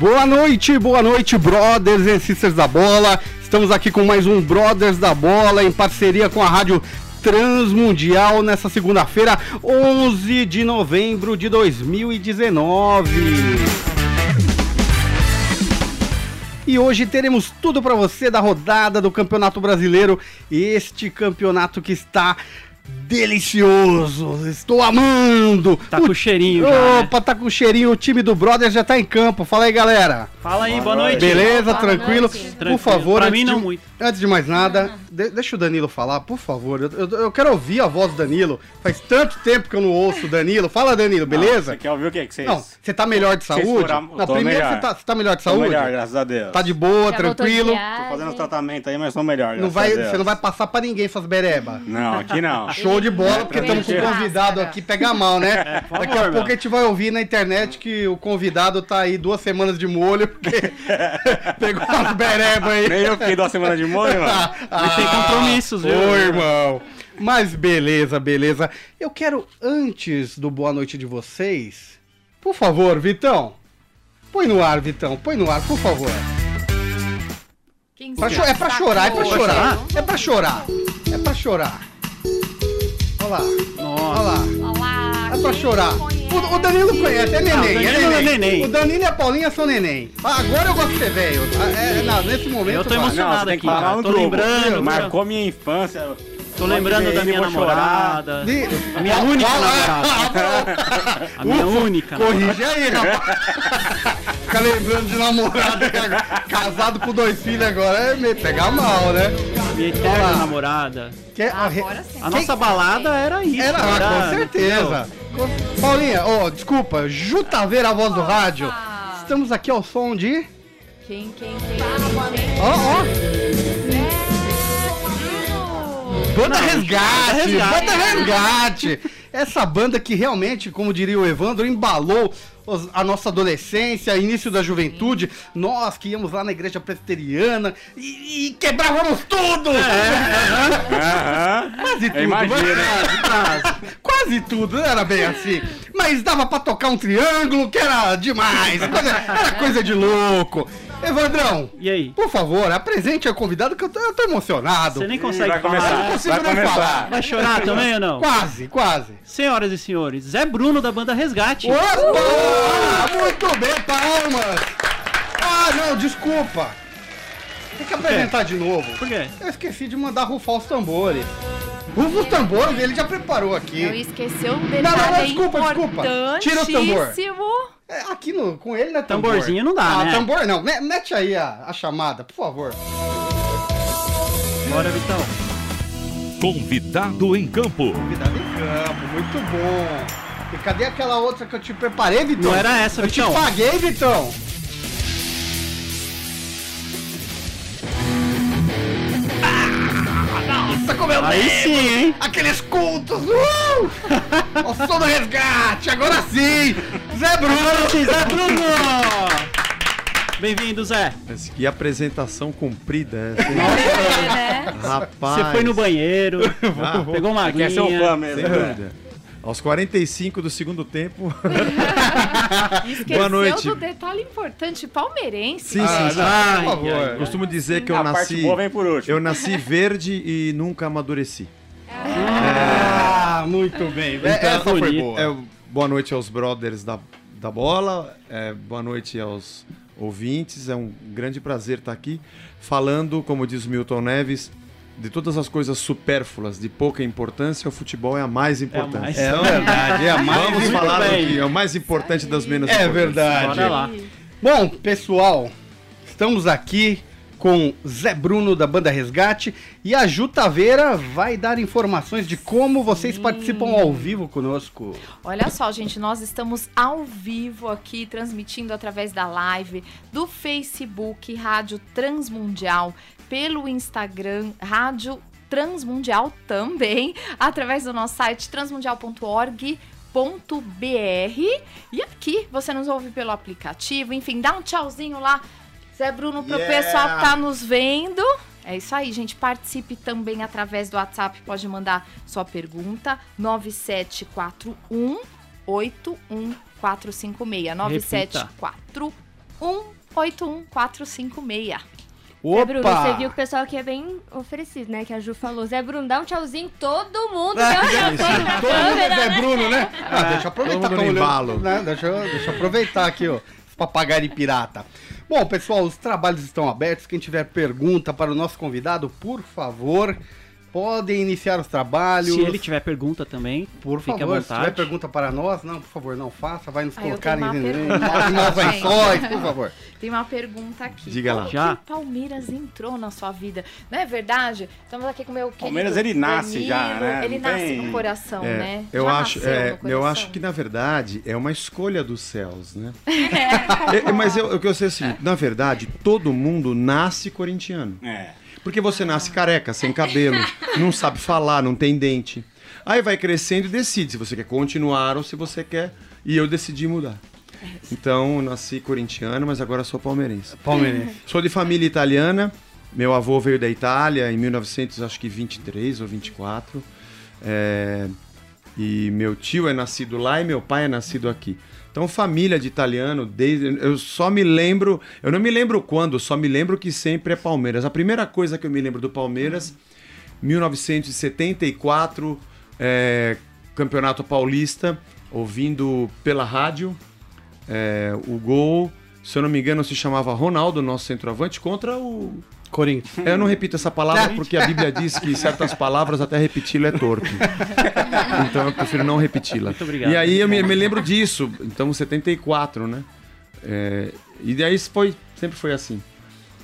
Boa noite, boa noite, brothers e sisters da bola. Estamos aqui com mais um Brothers da Bola em parceria com a Rádio Transmundial nessa segunda-feira, 11 de novembro de 2019. E hoje teremos tudo para você da rodada do Campeonato Brasileiro, este campeonato que está delicioso. Estou amando. Tá com cheirinho já, né? Opa, tá com cheirinho. O time do Brothers já tá em campo. Fala aí, galera. Fala aí, boa noite. Beleza, Boa tranquilo? noite. Por Tranquilo. favor, Pra mim, não de- muito. Antes de mais nada, de- deixa o Danilo falar, por favor. Eu, eu- eu quero ouvir a voz do Danilo. Faz tanto tempo que eu não ouço o Danilo. Fala, Danilo, beleza? Você quer ouvir o que que vocês... Não, você tá melhor de saúde? foram- Não, tô primeiro melhor. você tá, você tá melhor de Tô saúde? melhor, graças a Deus. Tá de boa, Já tranquilo? Tô fazendo tratamento aí, mas tô melhor, Não vai, a Deus. você não vai passar pra ninguém suas bereba. Não, aqui não. Show de bola, porque estamos com tranquilo. convidado aqui, pega mal, né? por Daqui a pouco meu. a gente vai ouvir na internet que o convidado tá aí duas semanas de molho, porque pegou umas bereba aí. Nem eu fiquei duas semanas de molho, mano. Mas tem compromissos, viu? Ô, irmão. Mas beleza, beleza. Eu quero, antes do boa noite de vocês, por favor, Vitão, põe no ar, Vitão, põe no ar, por favor. Pra é pra chorar, é pra chorar. É pra chorar. É pra chorar. Olha lá, olha lá. Olá, É pra chorar. O, o Danilo conhece, é neném, Não, o é Danilo neném. é neném. O Danilo e a Paulinha são neném. Ah, Agora eu gosto de ser velho. Ah, É, não, nesse momento. Eu tô emocionado Não, aqui, cara. um Tô lembrando. Marcou minha infância. Tô lembrando da minha namorada. De- A minha única Ah, namorada. A minha única. Corrige aí, rapaz. Fica lembrando de namorada. Casado com dois filhos agora é meio pegar mal, né? Minha eterna namorada. Que, a re- Agora sim. A nossa balada era isso. Era, ah, com certeza. Paulinha, ó, desculpa, Jutaveira, a voz do rádio. Estamos aqui ao som de. Quem, quem, quem? Ó, ó. Banda Não, Resgate, Banda Resgate. Essa banda que realmente, como diria o Evandro, embalou a nossa adolescência, início da juventude. Nós que íamos lá na igreja presbiteriana e, e quebrávamos tudo! Aham. Quase tudo, Eu imagino. mas- quase, quase tudo, não era bem assim. Mas dava pra tocar um triângulo que era demais, coisa- era coisa de louco. Evandrão, E aí? por favor, apresente ao convidado que eu tô, eu tô emocionado. Você nem Ih, consegue vai falar. começar. não consigo Vai nem começar. falar. Vai chorar também ou não? Quase, quase. Senhoras e senhores, Zé Bruno da banda Resgate. Opa! Muito bem, palmas! Ah, não, desculpa. Tem que apresentar de novo. Por quê? Eu esqueci de mandar rufar os tambores. Rufa os tambores, ele já preparou aqui. Eu esqueci um não, detalhe não, desculpa, desculpa. Tira o tambor. É, aqui no, com ele não é tambor. Tamborzinho não dá, ah, né? tambor não. Me- Mete aí a, a chamada, por favor. Bora, Vitão. Convidado em campo. Convidado em campo, muito bom. E cadê aquela outra que eu te preparei, Vitão? Não era essa, Eu Vitão. te paguei, Vitão. Nossa, como eu Aí lembro. sim, hein? Aqueles cultos! Uh! o som do resgate, agora sim! Zé Bruno! Zé Bruno! Bem-vindo, Zé. Mas que apresentação comprida essa, hein? É, né? Rapaz. Você foi no banheiro, Ah, pegou uma Quer ser um aguinha. fã sem mesmo. dúvida. Aos 45 do segundo tempo. Esqueceu Boa noite. do detalhe importante palmeirense. Sim, sim, Ah, sim. não, Ai, por favor. ai. Costumo dizer que eu A parte nasci. boa vem por último. Eu nasci verde e nunca amadureci. Ah, muito bem. É, Essa foi bonito. boa. É, boa noite aos brothers da, da bola. é, boa noite aos ouvintes. É um grande prazer estar aqui falando, como diz o Milton Neves, de todas as coisas supérfluas, de pouca importância, o futebol é a mais importante. mais- É verdade, é a mais Vamos falar que é o mais importante das menos É importantes. verdade. Bora lá. Bom, pessoal, estamos aqui com Zé Bruno da banda Resgate e a Ju Taveira vai dar informações de como vocês participam ao vivo conosco. Olha só, gente, nós estamos ao vivo aqui, transmitindo através da live, do Facebook, Rádio Transmundial, pelo Instagram, Rádio Transmundial também, através do nosso site transmundial.org e aqui você nos ouve pelo aplicativo, enfim, dá um tchauzinho lá, Zé Bruno, pro Yeah! pessoal que tá nos vendo. É isso aí, gente. Participe também através do WhatsApp. Pode mandar sua pergunta. 9741 81456. 9741 81456. Zé Bruno, você viu que o pessoal aqui é bem oferecido, né? Que a Ju falou. Zé Bruno, dá um tchauzinho, todo mundo deu um tchauzinho Todo mundo é câmera, Zé né? Bruno, né? Ah, deixa eu aproveitar todo mundo que eu no olhei- embalo. né? Deixa, eu, deixa eu aproveitar aqui, ó. Papagaio pirata. Bom, pessoal, os trabalhos estão abertos. Quem tiver pergunta para o nosso convidado, por favor, podem iniciar os trabalhos. Se ele tiver pergunta também, Por fique favor, à se tiver pergunta para nós, não, por favor, não faça, vai nos Ah, eu colocar em, lençóis, por favor. Tem uma pergunta aqui. Diga lá. Como Já. que o Palmeiras entrou na sua vida? Não é verdade? Estamos aqui com o meu querido Palmeiras, ele nasce já, Danilo. né? Ele Não nasce tem- no coração, É, né? eu Já acho, é, eu acho que na verdade é uma escolha dos céus, né? É, mas eu, o que eu sei é o seguinte, na verdade, todo mundo nasce corintiano. É. Porque você nasce careca, sem cabelo, não sabe falar, não tem dente. Aí vai crescendo e decide se você quer continuar ou se você quer. E eu decidi mudar. Então, eu nasci corintiano, mas agora sou palmeirense. Palmeirense. Sou de família italiana. Meu avô veio da Itália em 1923 ou 24. É, e meu tio é nascido lá e meu pai é nascido aqui. Então, família de italiano, desde eu só me lembro, eu não me lembro quando, só me lembro que sempre é Palmeiras. A primeira coisa que eu me lembro do Palmeiras, 1974, é, Campeonato Paulista, ouvindo pela rádio é, o gol, se eu não me engano, se chamava Ronaldo, nosso centroavante, contra o. Corinthians. Eu não repito essa palavra porque a Bíblia diz que certas palavras até repeti-la é torto. Então eu prefiro não repeti-la. Muito obrigado. E aí eu me, me lembro disso, então 74, né? É, e daí foi, sempre foi assim.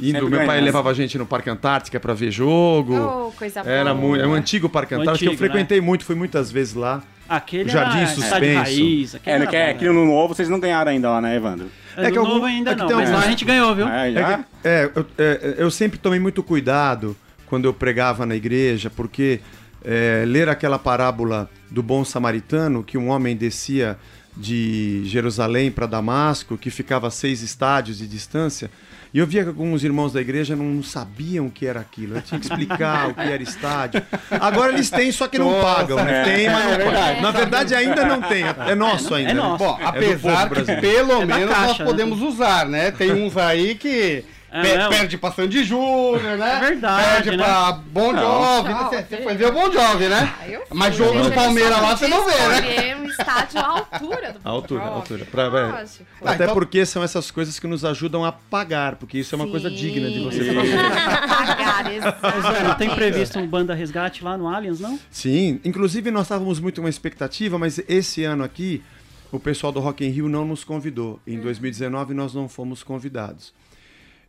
Indo, meu pai levava a gente no Parque Antártica pra ver jogo. Oh, coisa boa. Era muito, é um antigo Parque O Antártica que eu antigo, né? frequentei muito, fui muitas vezes lá. Aquele Jardim era Suspenso. raiz. É, Aquele né, era que é, bom, aqui no novo vocês não ganharam ainda lá, né, Evandro? É, É que algum- novo ainda é que não, mas lá a gente ganhou, viu? É, É, que- é, eu, é, eu sempre tomei muito cuidado quando eu pregava na igreja, porque é, ler aquela parábola do bom samaritano, que um homem descia de Jerusalém para Damasco, que ficava a seis estádios de distância, e eu via que alguns irmãos da igreja não sabiam o que era aquilo. Eu tinha que explicar o que era estádio. Agora eles têm, só que não Nossa, pagam, né? é. Tem, mas não É verdade. Na verdade, ainda não tem. É nosso ainda. É né? nosso. Bom, É do apesar que pelo É menos caixa, nós né? podemos usar, né? Tem uns aí que É, pe- não. perde pra Sandy Júnior, né? É verdade, Perde né? pra Bon Jovi, né? Você você foi ver o Bon Jovi, né? Ah, Mas jogo do Palmeiras lá você não vê, né? um estádio à altura do À altura, à Palmeiras. altura. Pra- é. Ah, Até então- porque são essas coisas que nos ajudam a pagar, porque isso é uma coisa Sim. digna de você. Pagar, não tem previsto um banda resgate lá no Aliens, não? Sim, inclusive nós estávamos muito uma expectativa, mas esse ano aqui o pessoal do Rock in Rio não nos convidou. Em 2019 nós não fomos convidados.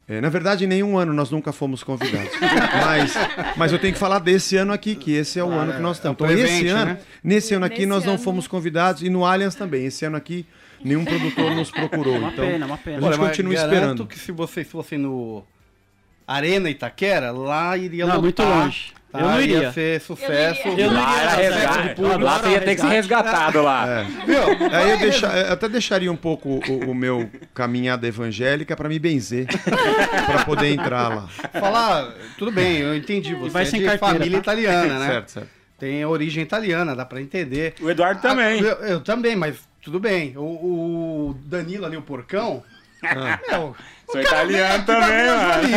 É, na verdade, em nenhum ano nós nunca fomos convidados. mas, mas eu tenho que falar desse ano aqui, que esse é o ano que nós estamos. é Então, esse ano, né? nesse ano aqui Nesse nós não ano. fomos convidados e no Allianz também. Esse ano aqui nenhum produtor nos procurou. É uma então, pena, é uma pena. A gente Olha, mas continua esperando. que se vocês fossem no Arena Itaquera, lá iria Não, lotar. muito longe. tá? Eu não iria. Ia ser sucesso. Eu não Lá iria. era Sucesso resgate. do público. Lá você ia ter que ser resgatado lá. É. Viu? Aí eu, deixa- eu até deixaria um pouco o, o meu caminhada evangélica para me benzer, para poder entrar lá. Falar, tudo bem, eu entendi. Você vai é sem de carteira, família tá? italiana, né? Certo, certo. Tem origem italiana, dá pra entender. O Eduardo também. Ah, eu, eu também, mas tudo bem. O, o Danilo ali, o porcão. Meu, Sou italiano também, mano.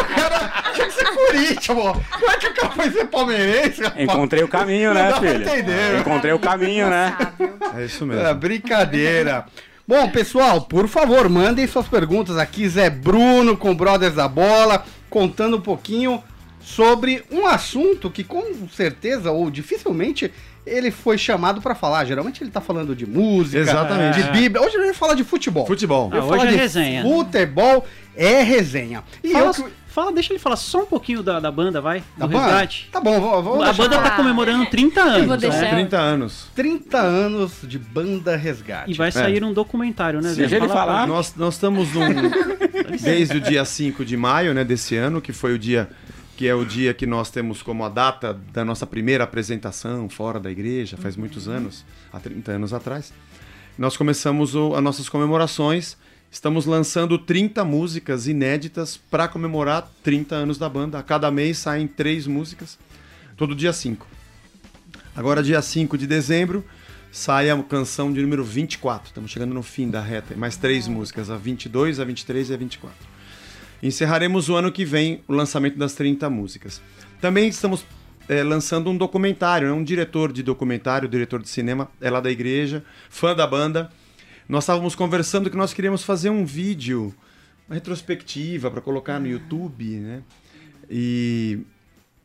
O cara tinha que ser Corinthians, pô. Como é que o cara foi ser palmeirense? rapaz? Encontrei o caminho, né, filho? entender. Encontrei o caminho, né? É isso mesmo. É, brincadeira. Bom, pessoal, por favor, mandem suas perguntas aqui. Zé Bruno com Brothers da Bola, contando um pouquinho sobre um assunto que com certeza ou dificilmente ele foi chamado pra falar. Geralmente ele tá falando de música, Exatamente. de Bíblia. Hoje ele vai falar de futebol. Futebol. Ah, hoje fala é de resenha. Futebol é resenha. E Fala, eu que- Fala, deixa ele falar só um pouquinho da, da banda, vai. Da do banda? resgate. Tá bom, vou, vou A deixar- banda tá comemorando 30 anos. vou deixar- né? 30 anos. 30 anos de banda resgate. E vai sair um documentário, né, Zé? Deixa ele Fala falar. Nós, nós estamos num, desde o dia 5 de maio né, desse ano, que foi o dia que é o dia que nós temos como a data da nossa primeira apresentação fora da igreja, faz muitos anos, há 30 anos atrás. Nós começamos o, as nossas comemorações. Estamos lançando 30 músicas inéditas para comemorar 30 anos da banda. A cada mês saem três músicas, todo dia 5. Agora, dia 5 de dezembro, sai a canção de número 24. Estamos chegando no fim da reta. Mais três músicas, a 22, a 23 e a 24. Encerraremos o ano que vem o lançamento das 30 músicas. Também estamos eh, lançando um documentário, né? um diretor de documentário, diretor de cinema, é lá da igreja, fã da banda. Nós estávamos conversando que nós queríamos fazer um vídeo, uma retrospectiva para colocar no YouTube, né? E,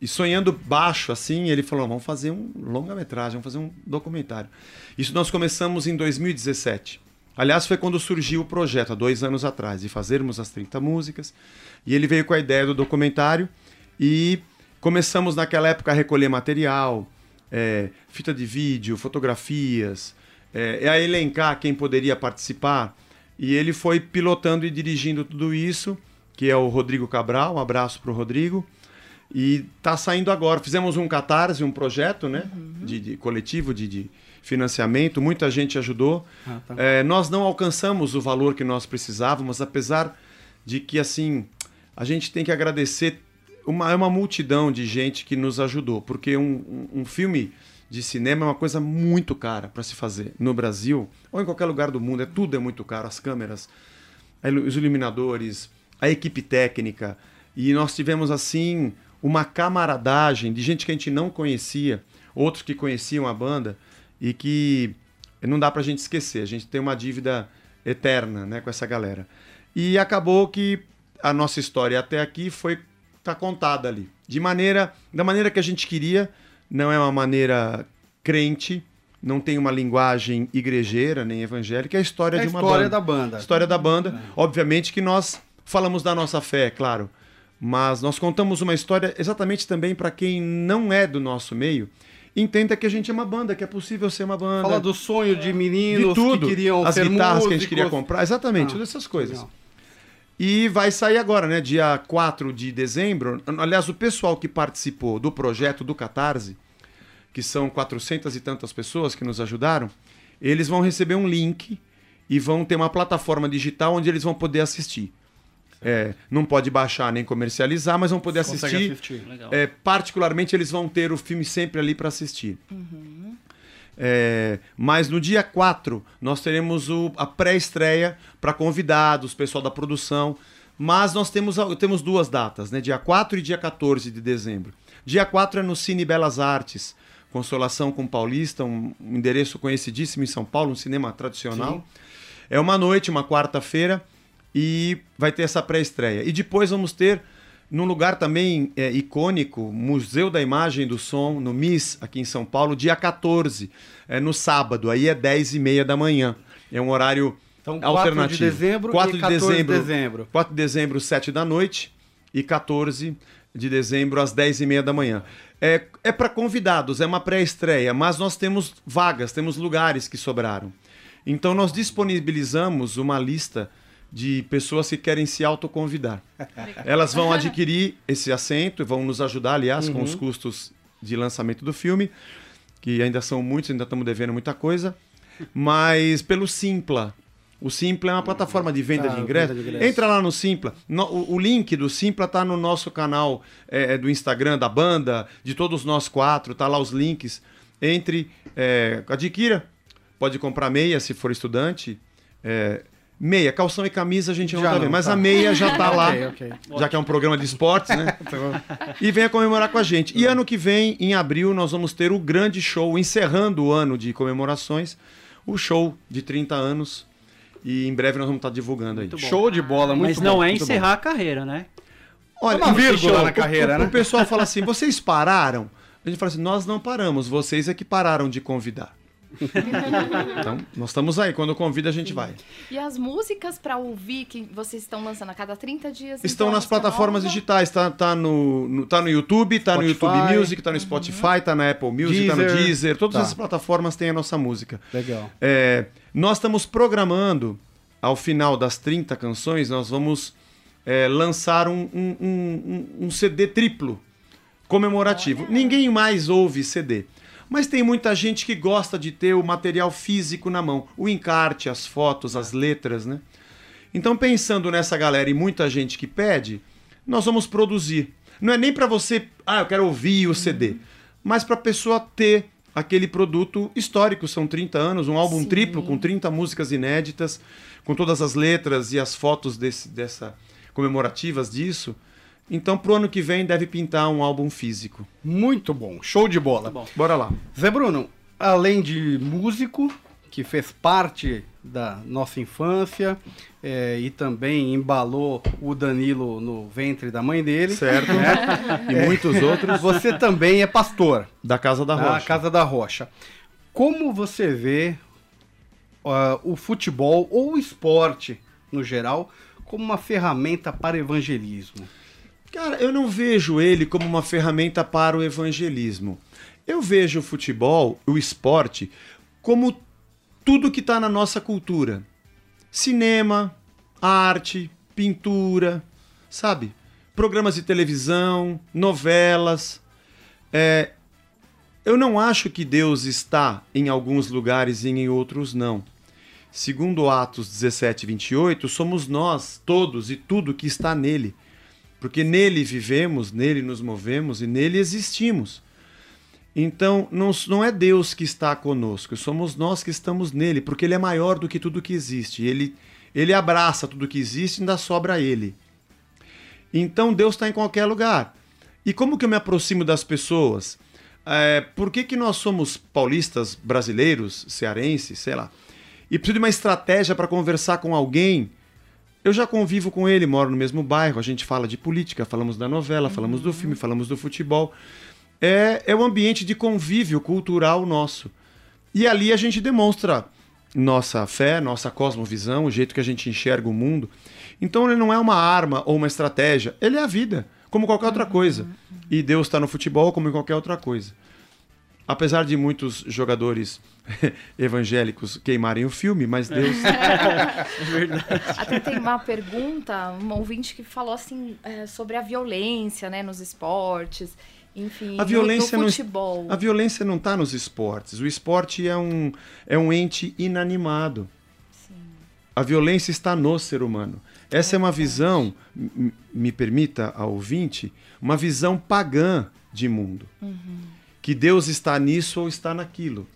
e sonhando baixo assim, ele falou: vamos fazer um longa-metragem, vamos fazer um documentário. Isso nós começamos em 2017. Aliás, foi quando surgiu o projeto, há dois anos atrás, de fazermos as 30 músicas. E ele veio com a ideia do documentário e começamos naquela época a recolher material, é, fita de vídeo, fotografias, é, a elencar quem poderia participar. E ele foi pilotando e dirigindo tudo isso, que é o Rodrigo Cabral. Um abraço para o Rodrigo. E tá saindo agora. Fizemos um catarse, um projeto, né? De, de coletivo de, de financiamento. Muita gente ajudou. Ah, tá. É, nós não alcançamos o valor que nós precisávamos, apesar de que, assim, a gente tem que agradecer uma, é uma multidão de gente que nos ajudou, porque um, um, filme de cinema é uma coisa muito cara para se fazer no Brasil ou em qualquer lugar do mundo. É tudo é muito caro, as câmeras, os iluminadores, a equipe técnica. E nós tivemos assim uma camaradagem de gente que a gente não conhecia, outros que conheciam a banda e que não dá pra gente esquecer. A gente tem uma dívida eterna, né, com essa galera. E acabou que a nossa história até aqui foi tá contada ali, de maneira da maneira que a gente queria, não é uma maneira crente, não tem uma linguagem igrejeira nem evangélica, é a história É a de uma história banda. da banda. História da banda. Obviamente que nós falamos da nossa fé, é claro. Mas nós contamos uma história exatamente também para quem não é do nosso meio. Entenda que a gente é uma banda, que é possível ser uma banda. Fala do sonho de de meninos tudo. que queriam As guitarras que a músicos. gente queria comprar. Exatamente, Ah, todas essas coisas. legal. E vai sair agora, né? Dia 4 de dezembro. Aliás, o pessoal que participou do projeto do Catarse, que são 400 e tantas pessoas que nos ajudaram, eles vão receber um link e vão ter uma plataforma digital onde eles vão poder assistir. É, não pode baixar nem comercializar, mas vão poder assistir. assistir. É, particularmente, eles vão ter o filme sempre ali para assistir. É, mas no dia 4, nós teremos o- a pré-estreia para convidados, pessoal da produção. Mas nós temos, temos duas datas, né? Dia 4 e dia 14 de dezembro. Dia 4 é no Cine Belas Artes, Consolação com Paulista, um, endereço conhecidíssimo em São Paulo, um cinema tradicional. É uma noite, uma quarta-feira, e vai ter essa pré-estreia. E depois vamos ter, num lugar também é, icônico, Museu da Imagem e do Som, no MIS, aqui em São Paulo, dia 14, é, no sábado, aí é 10 e meia da manhã. É um horário Então, 4 alternativo. de dezembro 4 e de 14 dezembro, de dezembro. 4 de dezembro, 7 da noite, e 14 de dezembro, às 10 e meia da manhã. É, é para convidados, é uma pré-estreia, mas nós temos vagas, temos lugares que sobraram. Então nós disponibilizamos uma lista de pessoas que querem se autoconvidar. Elas vão adquirir esse assento e vão nos ajudar, aliás, com os custos de lançamento do filme, que ainda são muitos, ainda estamos devendo muita coisa, mas pelo Simpla. O Simpla é uma plataforma de venda Ah, de ingresso. venda de ingresso. Entra lá no Simpla. No- o, o link do Simpla tá no nosso canal é, do Instagram da banda, de todos nós quatro, tá lá os links. Entre, é, adquira. Pode comprar meia se for estudante. É, meia, calção e camisa a gente não Já tá não, vendo, mas tá. a meia já tá lá. Ok, ok. Já que é um programa de esportes, né? e venha comemorar com a gente. E ano que vem, em abril, nós vamos ter o grande show, encerrando o ano de comemorações, o show de 30 anos. E em breve nós vamos estar divulgando aí. bom. Show de bola, muito Mas bom, não é muito bom. encerrar a carreira, né? Olha, É uma vírgula na carreira, o, né? O pessoal fala assim: vocês pararam? A gente fala assim: nós não paramos, vocês é que pararam de convidar. Então, nós estamos aí. Quando convida, a gente vai. E as músicas pra ouvir que vocês estão lançando a cada 30 dias? Estão então, nas plataformas nova? digitais, tá, tá, no, no- tá no YouTube, tá no. YouTube Music, tá no Spotify, tá na Apple Music, tá no Deezer. Deezer. Todas Tá. essas plataformas têm a nossa música. Legal. É, nós estamos programando, ao final das 30 canções, nós vamos é, lançar um, um- um- um- um CD triplo comemorativo. Ninguém mais ouve CD. Mas tem muita gente que gosta de ter o material físico na mão. O encarte, as fotos, as letras, né? Então, pensando nessa galera e muita gente que pede, nós vamos produzir. Não é nem para você, ah, eu quero ouvir o CD, mas para a pessoa ter aquele produto histórico. São 30 anos, um álbum Sim. triplo com 30 músicas inéditas, com todas as letras e as fotos desse, dessa comemorativas disso. Então, pro ano que vem, deve pintar um álbum físico. Muito bom. Show de bola. Bora lá. Zé Bruno, além de músico, que fez parte da nossa infância é, e também embalou o Danilo no ventre da mãe dele, Certo? e muitos outros você também é pastor da Casa da da Rocha. Casa da Rocha. Como você vê ah, o futebol ou o esporte, no geral, como uma ferramenta para evangelismo? Cara, eu não vejo ele como uma ferramenta para o evangelismo. Eu vejo o futebol, o esporte, como tudo que está na nossa cultura: cinema, arte, pintura, sabe? Programas de televisão, novelas. É, eu não acho que Deus está em alguns lugares e em outros não. Segundo Atos 17, 28, somos nós, todos e tudo que está nele porque nele vivemos, nele nos movemos e nele existimos. Então, não, não é Deus que está conosco, somos nós que estamos nele, porque ele é maior do que tudo que existe. Ele, ele abraça tudo que existe e ainda sobra a ele. Então, Deus está em qualquer lugar. E como que eu me aproximo das pessoas? É, por que, que nós somos paulistas, brasileiros, cearenses, sei lá, e preciso de uma estratégia para conversar com alguém eu já convivo com ele, moro no mesmo bairro, a gente fala de política, falamos da novela, falamos do filme, falamos do futebol. É, é um ambiente de convívio cultural nosso. E ali a gente demonstra nossa fé, nossa cosmovisão, o jeito que a gente enxerga o mundo. Então ele não é uma arma ou uma estratégia, ele é a vida, como qualquer outra coisa. E Deus está no futebol como em qualquer outra coisa. Apesar de muitos jogadores evangélicos queimarem o filme, mas Deus Até tem uma pergunta, um ouvinte que falou assim é, sobre a violência, né, nos esportes, enfim, A no- violência no, não- futebol. A violência não está nos esportes. O esporte é um, é um ente inanimado. A violência está no ser humano. Essa é uma visão, me permita a ouvinte, uma visão pagã de mundo. Que Deus está nisso ou está naquilo.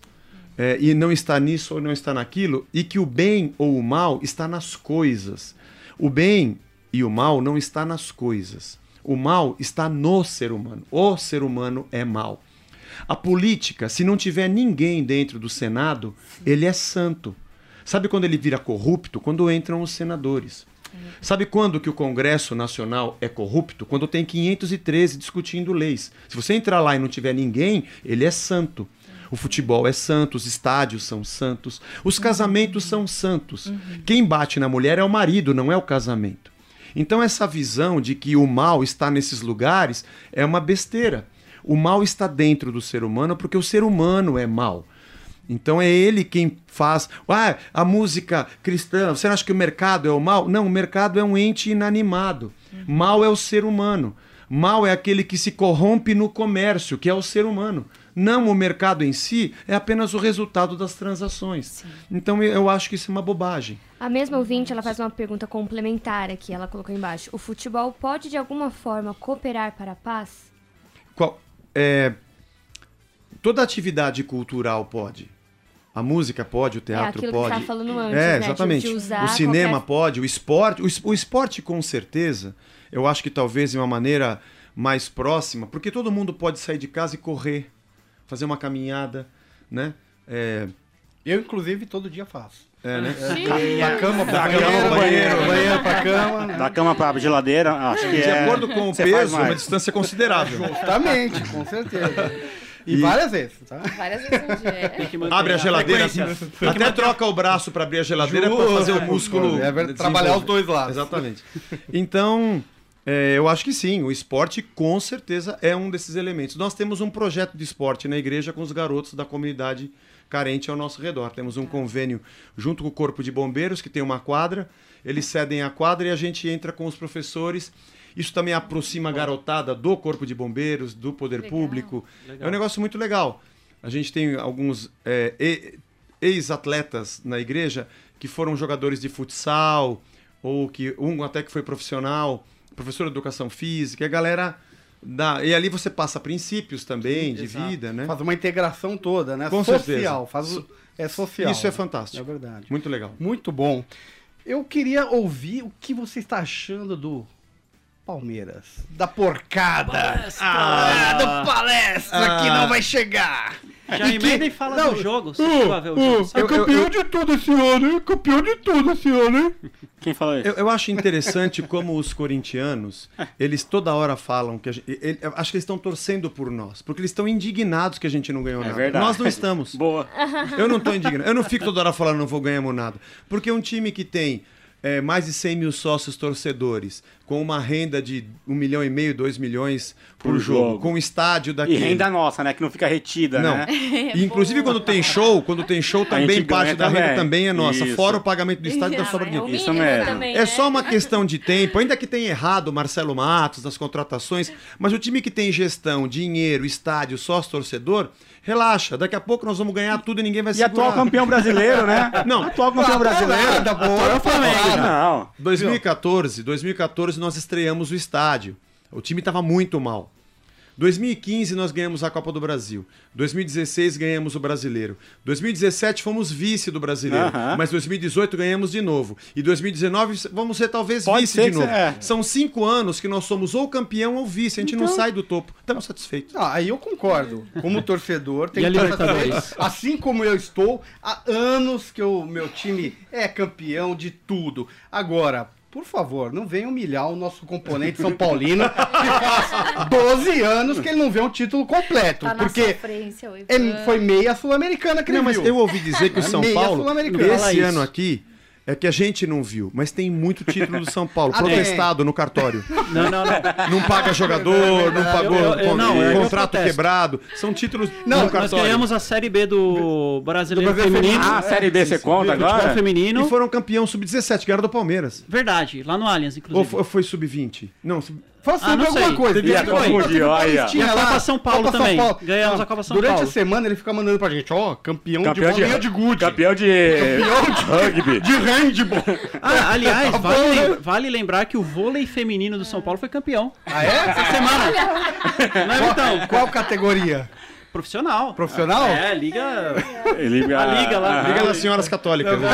É, e não está nisso ou não está naquilo, e que o bem ou o mal está nas coisas. O bem e o mal não está nas coisas. O mal está no ser humano. O ser humano é mal. A política, se não tiver ninguém dentro do Senado, ele é santo. Sabe quando ele vira corrupto? Quando entram os senadores. Sabe quando que o Congresso Nacional é corrupto? Quando tem 513 discutindo leis. Se você entrar lá e não tiver ninguém, ele é santo. O futebol é santo, os estádios são santos, os casamentos são santos. Quem bate na mulher é o marido, não é o casamento. Então essa visão de que o mal está nesses lugares é uma besteira. O mal está dentro do ser humano porque o ser humano é mal. Então é ele quem faz. Ah, a música cristã, você acha que o mercado é o mal? Não, o mercado é um ente inanimado. Mal é o ser humano. Mal é aquele que se corrompe no comércio, que é o ser humano. Não o mercado em si, é apenas o resultado das transações. Então eu- eu acho que isso é uma bobagem. A mesma ouvinte, ela faz uma pergunta complementar aqui, ela colocou embaixo. O futebol pode, de alguma forma, cooperar para a paz? Qual- é, toda atividade cultural pode. A música pode, o teatro aquilo que pode. tava falando antes, é, né, de- exatamente. de usar o cinema qualquer- pode, o esporte, o, es- o esporte com certeza. Eu acho que talvez de uma maneira mais próxima, porque todo mundo pode sair de casa e correr, fazer uma caminhada, né? É, Eu, inclusive, todo dia faço. é, né? Da cama pra Da banheiro, cama banheiro, banheiro. banheiro pra cama. Da cama pra geladeira, acho que De é. acordo com o peso, é uma distância considerável. Justamente, com certeza. E, várias vezes, tá? Várias vezes no dia. Abre a geladeira, assim, frequência. até troca o braço pra abrir a geladeira pra fazer o músculo. É trabalhar os dois lados. Exatamente. Então, é, eu acho que sim, o esporte com certeza é um desses elementos. Nós temos um projeto de esporte na igreja com os garotos da comunidade carente ao nosso redor. Temos um convênio junto com o Corpo de Bombeiros, que tem uma quadra, eles cedem a quadra e a gente entra com os professores. Isso também aproxima a garotada do Corpo de Bombeiros, do Poder Legal. Público. É um negócio muito legal. A gente tem alguns é, ex-atletas na igreja que foram jogadores de futsal, ou que um até que foi profissional, professor de educação física, e a galera dá. E ali você passa princípios também de Exato. vida, né? Faz uma integração toda, né? Com social. certeza. Faz o- é social. Isso é É fantástico. verdade. Muito legal. Muito bom. Eu queria ouvir o que você está achando do Palmeiras. Da porcada. Ah, do palestra que não vai chegar. Já E que- emenda e fala Não, do jogo. Você a ver o jogo? É campeão de tudo esse ano, hein? Campeão de tudo esse ano, hein? Quem falou isso? Eu, eu acho interessante como os corintianos, eles toda hora falam que a gente, ele- eu acho que eles estão torcendo por nós, porque eles estão indignados que a gente não ganhou É nada. verdade. Nós não estamos. Boa. Eu não estou indignado. Eu não fico toda hora falando não vou ganhamos nada. Porque um time que tem é, mais de 100 mil sócios torcedores, com uma renda de 1 milhão e meio, 2 milhões por, Por jogo, jogo. com um estádio E daquele. renda nossa, né? Que não fica retida, Não. né? E, inclusive quando tem show, quando tem show também parte da renda também. é nossa. Isso. Fora o pagamento do estádio da Ah, sobra mas é o dinheiro. Isso mesmo. também, É né? só uma questão de tempo, ainda que tenha errado o Marcelo Matos das contratações, mas o time que tem gestão, dinheiro, estádio, sócio torcedor, relaxa, daqui a pouco nós vamos ganhar tudo e ninguém vai E segurar. atual campeão brasileiro, né? Não. atual campeão brasileiro. Nada, boa, é o Flamengo. Não. 2014, 2014 nós estreamos o estádio. O time estava muito mal. 2015 nós ganhamos a Copa do Brasil. 2016 ganhamos o Brasileiro. 2017 fomos vice do Brasileiro. Aham. Mas 2018 ganhamos de novo. E 2019 vamos ser talvez Pode vice ser de novo. é. São cinco anos que nós somos ou campeão ou vice. A gente não sai do topo. Estamos satisfeitos. Ah, aí eu concordo. Como torcedor, tem que estar. Assim como eu estou, há anos que o meu time é campeão de tudo. Agora, por favor, não venha humilhar o nosso componente São Paulino, que faz 12 anos que ele não vê um título completo. Tá porque é- foi meia sul-americana que ele Não, mas viu. eu ouvi dizer que o É São meia Paulo, esse ano aqui, é que a gente não viu, mas tem muito título do São Paulo, Ah, protestado no cartório. Não, não, não. Não paga jogador, não pagou Eu- eu- con- não, eu- eu contrato protesto. quebrado. São títulos Não, no Nós cartório. ganhamos a Série B do Brasileiro Do Brasileiro Feminino. Ah, a Série B você conta Futebol agora? feminino. E foram campeão sub-17, ganharam do Palmeiras. Verdade, lá no Allianz, Ou inclusive. foi, ou foi sub-20? Não, sub... Fala Ah, alguma sei. coisa. Ia Tem- confundir, tem- olha. tinha E a Copa São Paulo Copa também. Ganhamos a Copa São Durante Paulo. a semana ele fica mandando pra gente, ó, campeão, Campeão de bolinha de, de, gude. Campeão de. Rugby. De handball. Ah, aliás, Tá vale, bom, né? lem- vale lembrar que o vôlei feminino do São Paulo foi campeão. Ah, é? Essa semana. Não é, então? Qual categoria? Profissional. Profissional? É, liga. Liga, A liga lá. Liga das senhoras católicas. né?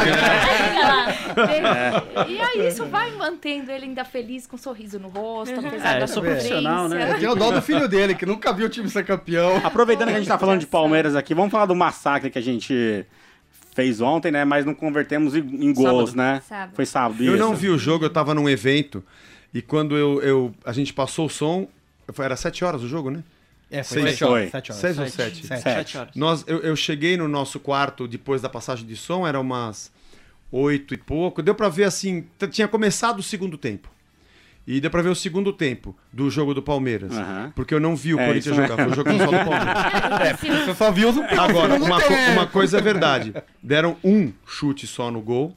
E aí isso vai mantendo ele ainda feliz, com um sorriso no rosto, apesar É, da eu sou profissional, né? Tem o dó do filho dele, que nunca viu o time ser campeão. Aproveitando que a gente tá falando de Palmeiras aqui, vamos falar do massacre que a gente fez ontem, né? Mas não convertemos em, gols, Sábado. né? Sábado. Foi sábado. Eu isso. não vi o jogo, eu tava num evento. E quando eu, eu- a gente passou o som, era 7 horas o jogo, né? É, foi sete sete horas. Sete horas. 6 ou Sete. 7? Sete. Sete horas. Nós, eu, eu cheguei no nosso quarto depois da passagem de som, era umas oito e pouco. Deu pra ver assim, tinha começado o segundo tempo. E deu pra ver o segundo tempo do jogo do Palmeiras. Aham. Porque eu não vi o É, Corinthians jogar, foi o jogo só do Palmeiras. É, você só viu os Agora, no uma, co- uma coisa é verdade. Deram um chute só no gol,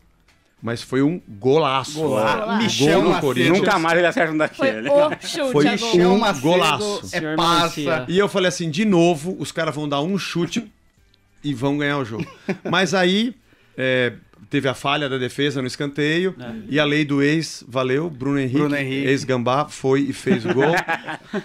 mas foi um golaço. Golaço. Gol Michel no Macedo. Corinthians. Nunca mais ele acerta um Foi daquele. o chute Foi gol. Michel um Macedo golaço. É. Melancia. E eu falei assim, de novo, os caras vão dar um chute e vão ganhar o jogo. Mas aí é, teve a falha da defesa no escanteio e a lei do ex valeu. Bruno Henrique, Bruno Henrique. ex-Gambá, foi e fez o gol.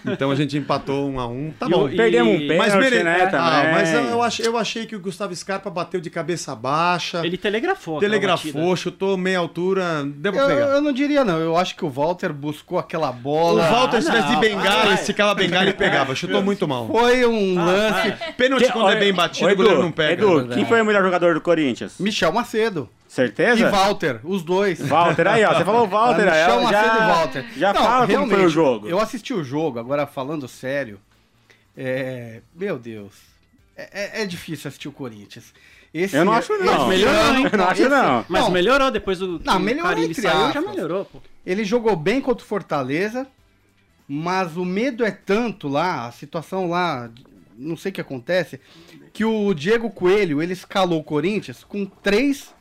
então a gente empatou um a um. Tá E bom. o- Perdemos um pênalti, Mas, mere... né, ah, mas eu, eu achei, eu achei que o Gustavo Scarpa bateu de cabeça baixa, Ele telegrafou. telegrafou, chutou meia altura, deu pra Eu, pegar. eu não diria não, eu acho que o Walter buscou aquela O bola. Walter, se tivesse de bengala, vai. esticava a bengala e pegava. Chutou muito mal. Foi um lance. Pênalti quando é bem batido, o goleiro não pega. Edu, quem foi o melhor jogador do Corinthians? Michel Macedo. Certeza? E Walter, os dois. Walter, aí, ó. Você falou Walter, aí. Macedo já, Walter. Já Não, fala como foi o jogo. Eu assisti o jogo, agora falando sério. É, meu Deus. É, é- é difícil assistir o Corinthians. Esse, Eu não acho, não. esse Melhorou, hein? Eu não acho, esse- não. Mas Não, melhorou depois do Não, melhorou Carilli entre saiu, já melhorou, pô. Ele jogou bem contra o Fortaleza, mas o medo é tanto lá, a situação lá, não sei o que acontece, que o Diego Coelho, ele escalou o Corinthians com três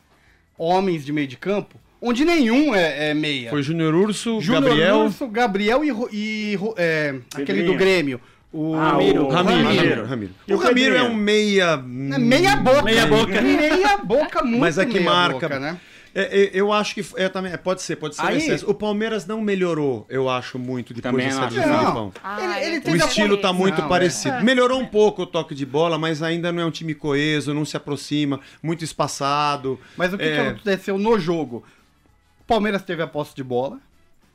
homens de meio de campo, onde nenhum é, é meia. Foi Júnior Urso, Júnior Gabriel. Urso, Gabriel e, e é, aquele do Grêmio. O Ah, Ramiro. o Ramiro, Ramiro. Ramiro, Ramiro. O Ramiro é um meia. É meia boca. Meia boca. Meia boca, muito Mas é que meia marca. boca, né? É, é, eu acho que é, também, é, pode ser, pode ser. um Aí- excesso. O Palmeiras não melhorou, eu acho, muito depois da saída do. Filipão. Ah, Ele- ele O estilo tá certeza. muito Não, parecido. é. Melhorou um pouco o toque de bola, mas ainda não é um time coeso, não se aproxima, muito espaçado. Mas o que, É. que aconteceu no jogo? O Palmeiras teve a posse de bola.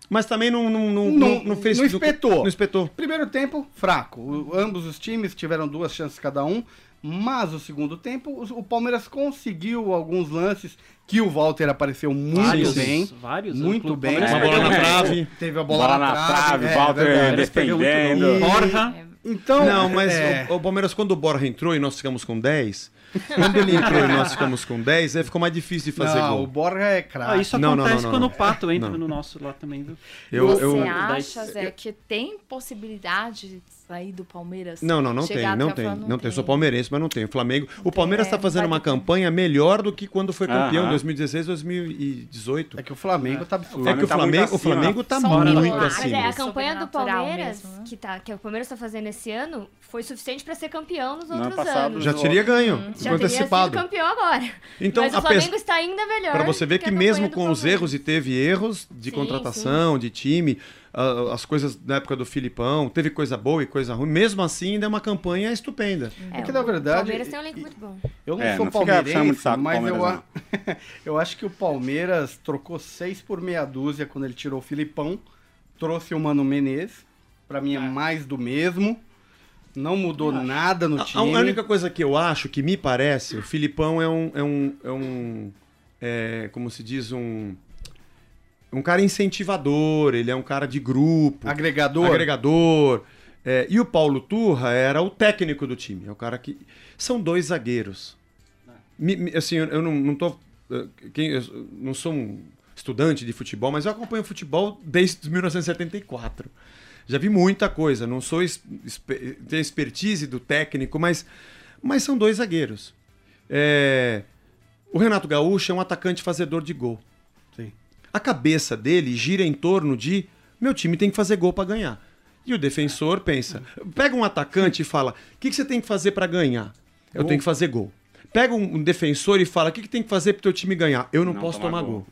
Mas também não, não, não, Não- não, fez. não espetou. Não espetou. Primeiro tempo, fraco. O- ambos os times tiveram duas chances cada um. Mas o segundo tempo, o, o Palmeiras conseguiu alguns lances que o Walter apareceu muito Vários, bem. vários. Muito O bem. Uma bola na trave. Teve a bola, Bola na na trave. trave, é, Walter muito defendendo. Borja. Então, Não, mas é, o, o Palmeiras, quando o Borja entrou e nós ficamos com 10, quando ele entrou e nós ficamos com 10, aí ficou mais difícil de fazer não, o gol. Borja é craque. Ah, isso Não, não, acontece não, não, quando não. o Pato entra Não. no nosso lá também, viu? Eu, Você eu, acha, Zé, que tem possibilidade de sair do Palmeiras? Não, não, não tem, não tem, não, final? tem. Eu sou palmeirense, mas não tem. O Flamengo, o Palmeiras está É, fazendo uma campanha melhor do que quando foi campeão em Aham. 2016, 2018. É que o Flamengo tá absurdo. É que o tá muito Flamengo, o acima. Flamengo tá Só muito milagre. Mas acima. é, a campanha do Palmeiras, mesmo, né? que, tá, que o Palmeiras tá fazendo esse ano, foi suficiente pra ser campeão nos outros anos. Já teria ganho, Já teria antecipado. sido campeão agora. Então, Mas o Flamengo está ainda melhor. Para você ver que, a mesmo com os erros, e teve erros de Sim, contratação, de time, ah, as coisas da época do Filipão, teve coisa boa e coisa ruim, mesmo assim ainda é uma campanha estupenda. É, que, na o verdade, Palmeiras tem um elenco muito bom. Eu não É, sou não palmeirense, saco mas eu, a- eu acho que o Palmeiras trocou seis por meia dúzia quando ele tirou o Filipão, trouxe o Mano Menezes, pra mim é mais do mesmo, não mudou nada no A, a time. única coisa que eu acho, que me parece, o Filipão é um. É um, é um é, como se diz, um. Um cara incentivador, ele é um cara de grupo. Agregador. agregador. É, e o Paulo Turra era o técnico do time. É o cara que. São dois zagueiros. Me- me- assim, eu eu não, não tô. eh, Quem, eu não sou um estudante de futebol, mas eu acompanho futebol desde 1974. Já vi muita coisa. Não sou tenho expertise do técnico, mas, mas são dois zagueiros. É, o Renato Gaúcho é um atacante fazedor de gol. Sim. A cabeça dele gira em torno de meu time tem que fazer gol para ganhar. E o defensor pensa, pega um atacante e fala, o que, que você tem que fazer para ganhar? Eu tenho que fazer gol. Pega um, defensor e fala, o que, que tem que fazer pro teu time ganhar? Eu não, Não posso tomar tomar gol. gol.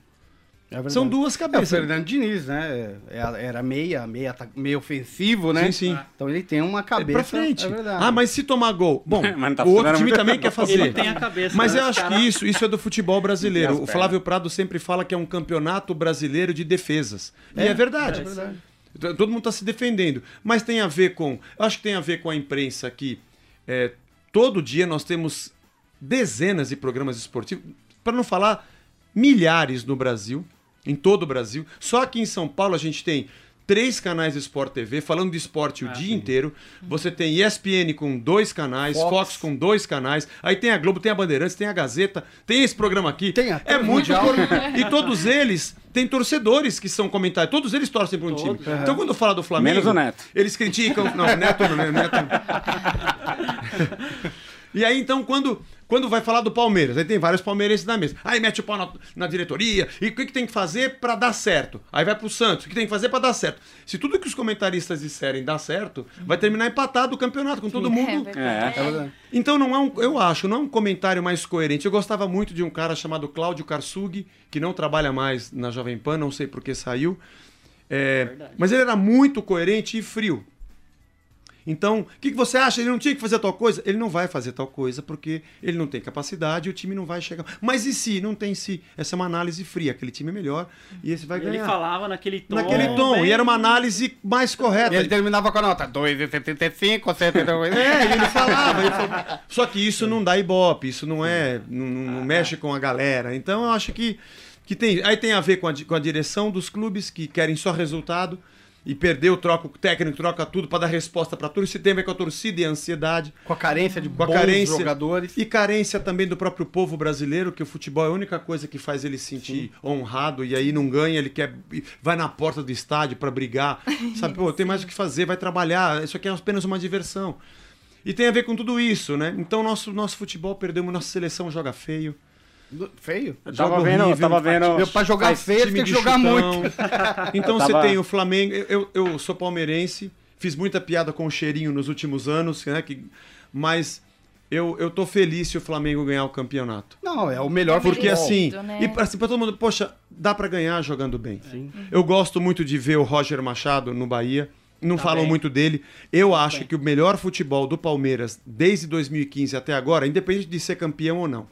É. São duas É, o cabeças. Fernando Diniz, né? é- Era meia, meia, meio ofensivo, né? Sim, sim. Então ele tem uma É cabeça. pra frente. É ah, mas se tomar gol. Bom, tá o outro time também quer fazer. Ele tem a cabeça. Mas né? eu acho cara- que isso, isso é do futebol brasileiro. as O. Flávio Prado sempre fala que é um campeonato brasileiro de defesas. E é verdade. É verdade. Todo mundo está se defendendo. Mas tem a ver com. Eu acho que tem a ver com a imprensa que é, todo dia nós temos dezenas de programas esportivos, para não falar milhares no Brasil, em todo o Brasil. Só aqui em São Paulo a gente tem três canais de Sport TV falando de esporte o Ah, dia sim. inteiro. Você tem ESPN com dois canais, Fox. Fox. com dois canais. Aí tem a Globo, tem a Bandeirantes, tem a Gazeta, tem esse programa aqui. Tem a é muito por- E todos eles têm torcedores que são comentários. Todos eles torcem para um time. Todos. Então quando eu falar do Flamengo. Menos o Neto. Eles criticam. Não, o Neto não, o Neto. E aí, então, quando, quando vai falar do Palmeiras, aí tem vários palmeirenses na mesa. Aí mete o pau na, na diretoria. E o que, que tem que fazer pra dar certo? Aí vai pro Santos. O que tem que fazer pra dar certo? Se tudo que os comentaristas disserem dá certo, vai terminar empatado o campeonato, com todo É mundo. verdade. É verdade. Então não é um, eu acho, não é um comentário mais coerente. Eu gostava muito de um cara chamado Cláudio Karsug, que não trabalha mais na Jovem Pan, não sei por que saiu. É, mas ele era muito coerente e frio. Então, o que, que você acha? Ele não tinha que fazer tal coisa? Ele não vai fazer tal coisa porque ele não tem capacidade e o time não vai chegar. Mas e se? Não tem se. Essa é uma análise fria. Aquele time é melhor e esse vai Ele ganhar. falava naquele tom. Naquele tom. bem- E era uma análise mais correta. E ele terminava com a nota 2,75, 72. É, e ele falava, ele falava. Só que isso não dá ibope, isso não é. Não, não- não mexe com a galera. Então eu acho que, que tem. Aí tem a ver com a, com a direção dos clubes que querem só resultado. E perdeu, troca o técnico, troca tudo pra dar resposta pra tudo. Isso tem a ver com a torcida e a ansiedade. Com a carência de Com bons carência jogadores. E carência também do próprio povo brasileiro, que o futebol é a única coisa que faz ele se sentir honrado e aí não ganha, ele quer vai na porta do estádio pra brigar. Sabe, pô, tem mais o que fazer, vai trabalhar. Isso aqui é apenas uma diversão. E tem a ver com tudo isso, né? Então nosso nosso futebol perdemos, nossa seleção joga feio. Feio. Eu tava Joga vendo, horrível, tava vendo. Meu, pra jogar feio, tem que jogar chutão. muito. Então Eu você tava- tem o Flamengo. Eu, eu sou palmeirense, fiz muita piada com o cheirinho nos últimos anos, né? Que, mas eu, eu tô feliz se o Flamengo ganhar o campeonato. Não, é o melhor Porque futebol. assim, né? e pra, assim, pra todo mundo, poxa, dá pra ganhar jogando bem. Eu gosto muito de ver o Roger Machado no Bahia. Não falam bem. muito dele. Eu acho que o melhor futebol do Palmeiras desde 2015 até agora, independente de ser campeão ou não.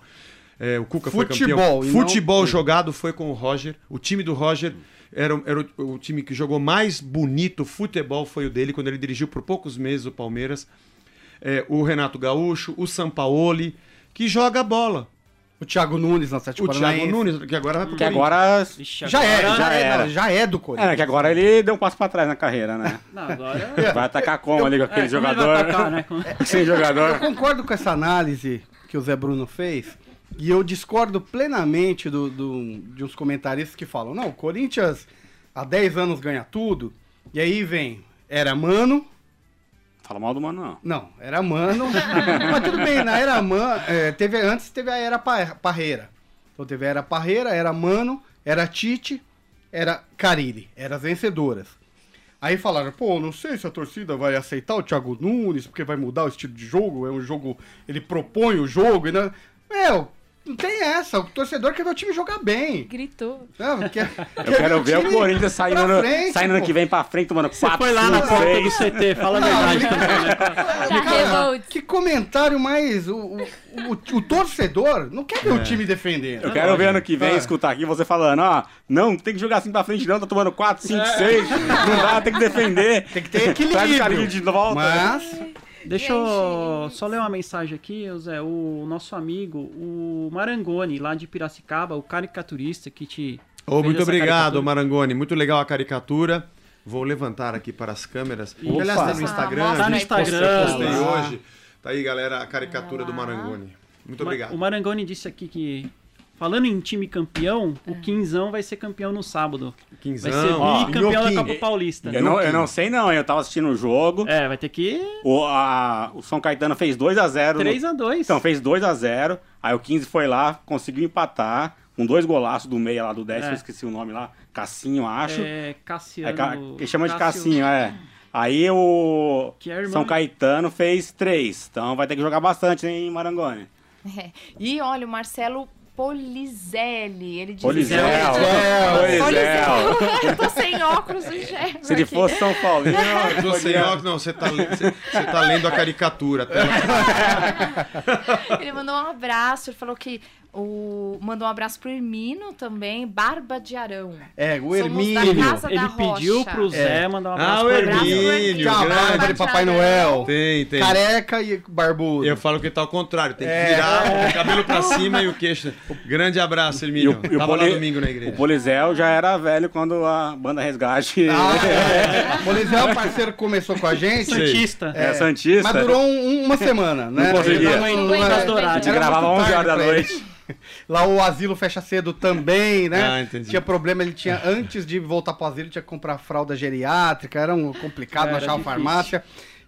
É, o Cuca foi Futebol, campeão. e não- Futebol jogado foi com o Roger. O time do Roger era, o- era o, o time que jogou mais bonito futebol foi o dele, quando ele dirigiu por poucos meses o Palmeiras. É, o Renato Gaúcho, o Sampaoli, que joga bola. O Thiago Nunes na Atlético O Thiago. Nunes, que agora vai pro Que agora. Ixi, Já é, agora- já, é, era. não, já é do É, Corinthians. que agora ele deu um passo pra trás na carreira, né? Não, agora... Vai atacar como ali com aquele É, jogador? atacar, né? Sem jogador. Eu concordo com essa análise que o Zé Bruno fez. E eu discordo plenamente do, do- de uns comentaristas que falam: não, o Corinthians há 10 anos ganha tudo. E aí vem, era mano. Fala mal do mano, não. Não, era mano. mas tudo bem, na era mano. teve, antes teve a era Pa- Parreira. Então teve a era Parreira, era mano, era Tite, era Carilli. Eram as vencedoras. Aí falaram, pô, não sei se a torcida vai aceitar o Thiago Nunes, porque vai mudar o estilo de jogo, é um jogo, ele propõe o jogo, e não... Meu, não tem essa, o torcedor quer ver o time jogar bem. Gritou. Não, quer, Eu quero ver o Corinthians saindo, no, saindo ano que vem pra frente, tomando Você 4, foi lá na 5, porta do 6. CT, fala a verdade também, né? Da Revolt. Que comentário mais... O, o, o, o torcedor não quer ver o time defendendo. Eu quero ver ano que vem Ah. escutar aqui você falando, ó, não, tem que jogar assim pra frente não, tá tomando 4, 5, 6, não dá, tem que defender. Tem que ter equilíbrio. Traz o carinho de volta. Mas... Deixa eu só ler uma mensagem aqui, Zé. O nosso amigo, o Marangoni, lá de Piracicaba, o caricaturista que te. Fez muito essa obrigado. Marangoni. Muito legal a caricatura. Vou levantar aqui para as câmeras. Que, aliás, tá no Opa. Instagram. Tá a no Instagram. postei Lá. hoje. Tá aí, galera, a caricatura do Marangoni. Muito obrigado. O Marangoni disse aqui que, falando em time campeão, o Quinzão vai ser campeão no sábado. Quinzão. Vai ser ó, bicampeão da. Copa Paulista. Eu não, eu não sei não, eu tava assistindo o jogo, É, vai ter que o, a- o São Caetano fez 2x0. 3x2. Então, fez 2x0, aí o 15 foi lá, conseguiu empatar, com dois golaços do meia lá do 10, É. eu esqueci o nome lá, Cassinho, acho. É, Cassiano. É, ca- que chama de Cassinho, é. Aí o é São Caetano fez 3, então vai ter que jogar bastante em Marangoni. É. E olha, o Marcelo Polizelli, ele diz... Polizel. Polizel. Polizel. Eu tô sem óculos do Gerson Se ele aqui. fosse São Paulino, Eu tô sem óculos, não, você tá, você- você tá lendo a caricatura. Tá? Ele mandou um abraço, ele falou que o... mandou um abraço pro Hermino também, Barba de Arão. É, o Somos da Hermínio. Ele pediu Rocha. pro Zé mandar um abraço Ah, o pro Hermínio. Tchau, grande. de Papai Noel. Tem, tem. Careca e barbudo. Eu falo que tá ao contrário, tem que É. virar o cabelo pra cima e o queixo. Grande abraço, Hermínio. E o Tava lá Poli- domingo na o igreja. Polizel já era velho quando a banda Resgate Ah, é. Polizel, parceiro, começou com a gente. Santista. é, Santista. Mas durou um- uma semana, né? Não conseguia. Não, não, Não era- aguentou, Dourado. A gente era gravava muito 11 horas da tarde pra ele. noite. Lá o asilo fecha cedo também, né? Ah, entendi. Tinha problema, ele tinha, antes de voltar pro asilo, tinha que comprar fralda geriátrica, era um complicado, não Era achava difícil. farmácia.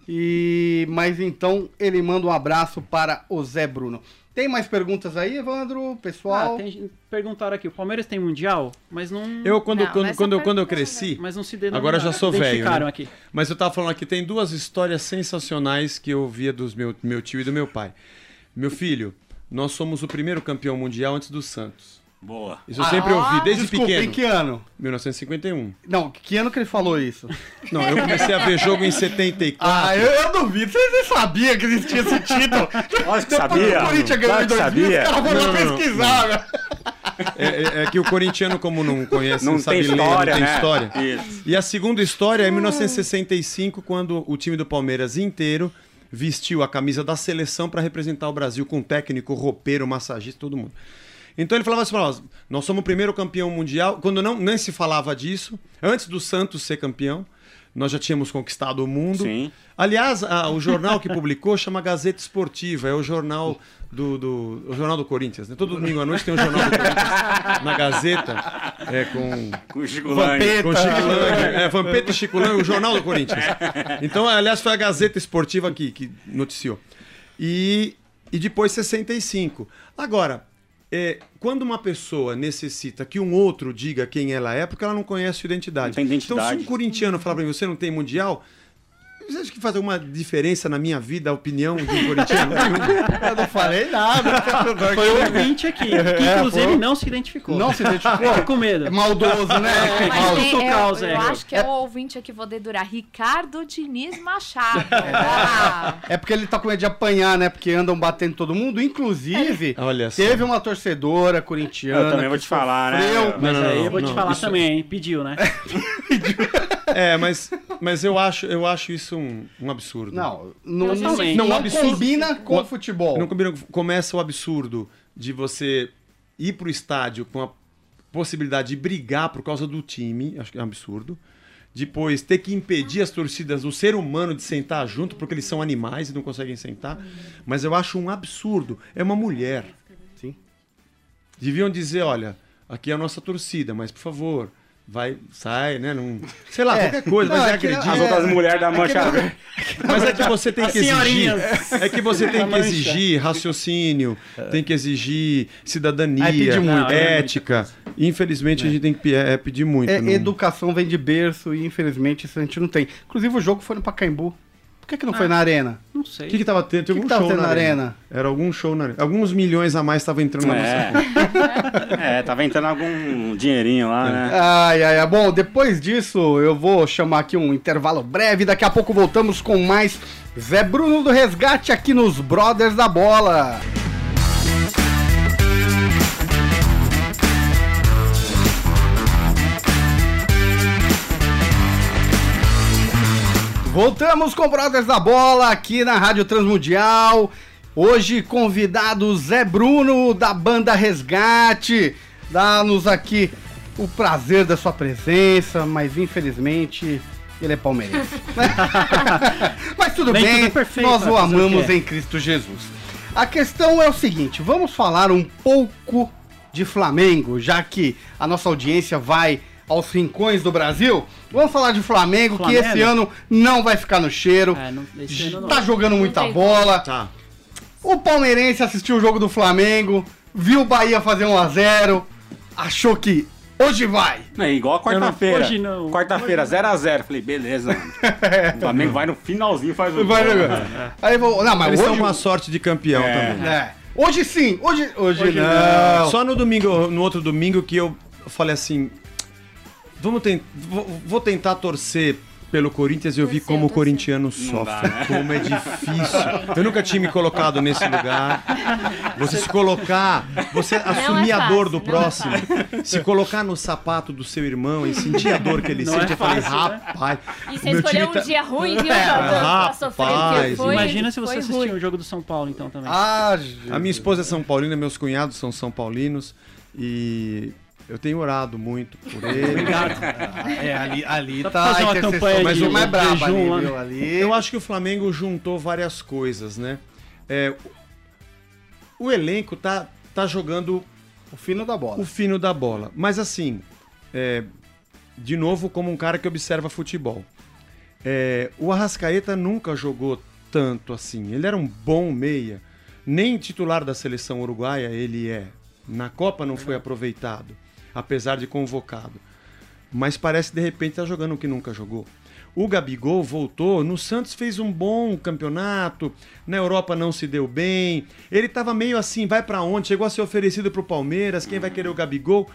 E, mas então ele manda um abraço para o Zé Bruno. Tem mais perguntas aí, Evandro? Pessoal? Ah, tem, perguntaram aqui, o Palmeiras tem mundial, mas não, Eu, quando, Não, quando, quando, eu- quando eu cresci, mas não se. Agora já sou velho, né? aqui. Mas eu tava falando aqui, tem duas histórias sensacionais que eu via dos meu, meu tio e do meu pai. Meu filho, nós somos o primeiro campeão mundial antes do Santos. Boa. Isso eu sempre ouvi, desde Desculpa, pequeno. em que ano? 1951. Não, que ano que ele falou isso? Não, eu comecei a ver jogo em 74. Ah, eu, eu duvido. Vocês nem sabiam que existia esse título. Lógico que Depois sabia. o Corinthians ganhou Claro em que 2000, sabia. os caras lá Não, não, pesquisar, velho. É, é- é que o corintiano, como não conhece, não, Não sabe tem ler, história, não tem né? história. Isso. E a segunda história é em 1965, quando o time do Palmeiras inteiro vestiu a camisa da seleção para representar o Brasil com técnico, roupeiro, massagista, todo mundo. Então ele falava assim nós: nós somos o primeiro campeão mundial, quando não nem se falava disso, antes do Santos ser campeão. Nós já tínhamos conquistado o mundo. Sim. Aliás, a- o jornal que publicou chama Gazeta Esportiva, é o jornal do, do, o jornal do Corinthians. Né? Todo domingo à noite tem um jornal do Corinthians na Gazeta, é, com Com o Chico Lang. com Chico Lang, é, Vampeta e Chico Lang, o Jornal do Corinthians. Então, aliás, foi a Gazeta Esportiva aqui que noticiou. E, e depois 65. Agora, é, quando uma pessoa necessita que um outro diga quem ela é, porque ela não conhece sua identidade. Não tem identidade. Então, se um corintiano falar pra mim, você não tem mundial, você acha que faz alguma diferença na minha vida a opinião de um corintiano? Eu não falei nada. Foi o ouvinte aqui, que inclusive foi. não se identificou. Não se identificou. Fica com medo. É maldoso, né? Mas Mal- tem, Isso eu, causa, eu é. acho que é o ouvinte aqui, vou dedurar. Ricardo Diniz Machado. Ah, É porque ele tá com medo de apanhar, né? Porque andam batendo todo mundo. Inclusive, Olha só. teve uma torcedora corintiana. Eu também vou te falar, né? Mas Não, não, aí não, eu vou te falar isso- também, hein? Pediu, né? É, mas, mas eu, acho, eu acho isso um, um absurdo. Não, não, não, não, Não, absurdo. combina com O- o futebol. Não combina, começa o absurdo de você ir pro estádio com a possibilidade de brigar por causa do time, acho que é um absurdo. Depois ter que impedir as torcidas, o ser humano de sentar junto, porque eles são animais e não conseguem sentar. Mas eu acho um absurdo. É uma mulher. Sim. Deviam dizer, olha, aqui é a nossa torcida, mas por favor, vai, sai, né? Não, sei lá, É. qualquer coisa, Não, mas é é que- agredir. As É. outras mulheres da mancha verde. Mas é que você tem que exigir. É que você tem que exigir raciocínio, tem que exigir cidadania, muito, né? ética. Infelizmente a gente tem que é, pedir muito. É, não- Educação vem de berço e infelizmente isso a gente não tem. Inclusive o jogo foi no Pacaembu. Por que, que não foi na arena? Não sei. O que, que tava tendo? Tinha Que algum que tava show tendo na na arena. arena? Era algum show na arena. Alguns milhões a mais estavam entrando na nossa conta. É. tava entrando algum dinheirinho lá, né? Ai, ai, ai. Bom, depois disso eu vou chamar aqui um intervalo breve. Daqui a pouco voltamos com mais Zé Bruno do Resgate aqui nos Brothers da Bola. Voltamos com Brothers da Bola aqui na Rádio Transmundial. Hoje convidado Zé Bruno da banda Resgate. Dá-nos aqui o prazer da sua presença, mas infelizmente ele é palmeirense. mas tudo bem, tudo é perfeito, nós o vai fazer o amamos quê? em Cristo Jesus. A questão é o seguinte, vamos falar um pouco de Flamengo, já que a nossa audiência vai aos rincões do Brasil. Vamos falar de Flamengo, que Flamengo? esse ano não vai ficar no cheiro. É, não, esse ano não. Tá jogando muita bola. Tá. O palmeirense assistiu o jogo do Flamengo, viu o Bahia fazer 1 a 0 achou que hoje vai. É igual a quarta-feira. hoje não. Quarta-feira, 0x0. Falei, beleza, mano. O Flamengo vai no finalzinho e faz o Vai gol. Aí vou, não, mas Eles hoje são uma sorte de campeão É. também. é. Hoje sim, hoje hoje, Hoje não. Só no domingo, no outro domingo que eu falei assim, vamos ten- vou, vou tentar torcer pelo Corinthians eu vi Torcer, como o corintiano Não sofre, dá, né? como é difícil. Eu nunca tinha me colocado nesse lugar. Você se colocar, você assumir a dor do fácil, não é próximo, se colocar no sapato do seu irmão e sentir a dor que ele Não sente, é eu falei, fácil, né? rapaz, E você escolheu um tá- dia ruim, viu? É, pra sofrer, rapaz, foi, Imagina se você foi assistir ruim. o jogo do São Paulo, então, também. Ah, A minha esposa é São Paulina, meus cunhados são São Paulinos e eu tenho orado muito por ele. Obrigado. é, ali, ali Dá tá fazer uma campanha mais de mais braba jejum ali, lá, viu? né? Ali. Eu acho que o Flamengo juntou várias coisas, né? É, o o elenco tá, tá jogando o fino da bola. o fino da bola. Mas assim, é, de novo, como um cara que observa futebol. É, o Arrascaeta nunca jogou tanto assim. Ele era um bom meia. Nem titular da seleção uruguaia ele é. Na Copa não foi aproveitado, apesar de convocado. Mas parece de repente tá jogando o que nunca jogou. O Gabigol voltou, no Santos fez um bom campeonato, na Europa não se deu bem. Ele tava meio assim, vai pra onde? Chegou a ser oferecido pro Palmeiras, quem vai querer o Gabigol?